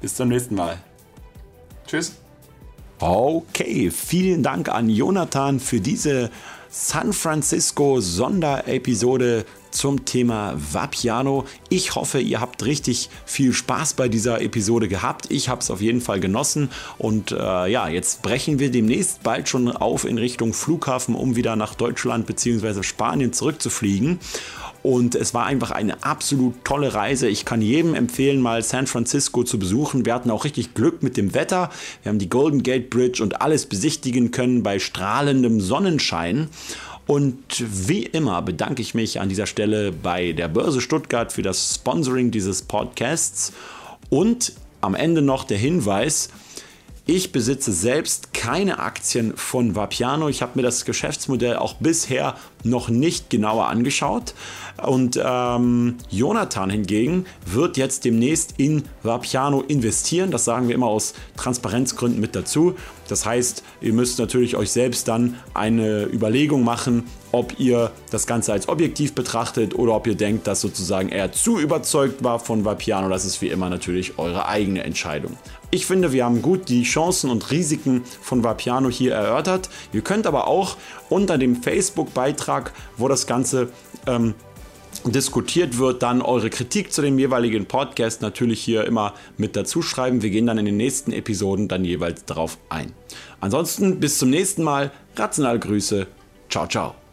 Bis zum nächsten Mal. Tschüss. Okay, vielen Dank an Jonathan für diese San Francisco Sonderepisode zum Thema Vapiano. Ich hoffe, ihr habt richtig viel Spaß bei dieser Episode gehabt. Ich habe es auf jeden Fall genossen. Und äh, ja, jetzt brechen wir demnächst bald schon auf in Richtung Flughafen, um wieder nach Deutschland bzw. Spanien zurückzufliegen. Und es war einfach eine absolut tolle Reise. Ich kann jedem empfehlen, mal San Francisco zu besuchen. Wir hatten auch richtig Glück mit dem Wetter. Wir haben die Golden Gate Bridge und alles besichtigen können bei strahlendem Sonnenschein. Und wie immer bedanke ich mich an dieser Stelle bei der Börse Stuttgart für das Sponsoring dieses Podcasts. Und am Ende noch der Hinweis, ich besitze selbst keine Aktien von Vapiano. Ich habe mir das Geschäftsmodell auch bisher noch nicht genauer angeschaut. Und ähm, Jonathan hingegen wird jetzt demnächst in Vapiano investieren. Das sagen wir immer aus Transparenzgründen mit dazu. Das heißt, ihr müsst natürlich euch selbst dann eine Überlegung machen, ob ihr das Ganze als objektiv betrachtet oder ob ihr denkt, dass sozusagen er zu überzeugt war von Vapiano. Das ist wie immer natürlich eure eigene Entscheidung. Ich finde, wir haben gut die Chancen und Risiken von Vapiano hier erörtert. Ihr könnt aber auch unter dem Facebook-Beitrag, wo das Ganze ähm, diskutiert wird, dann eure Kritik zu dem jeweiligen Podcast natürlich hier immer mit dazu schreiben. Wir gehen dann in den nächsten Episoden dann jeweils darauf ein. Ansonsten bis zum nächsten Mal. Rational Grüße. Ciao, ciao.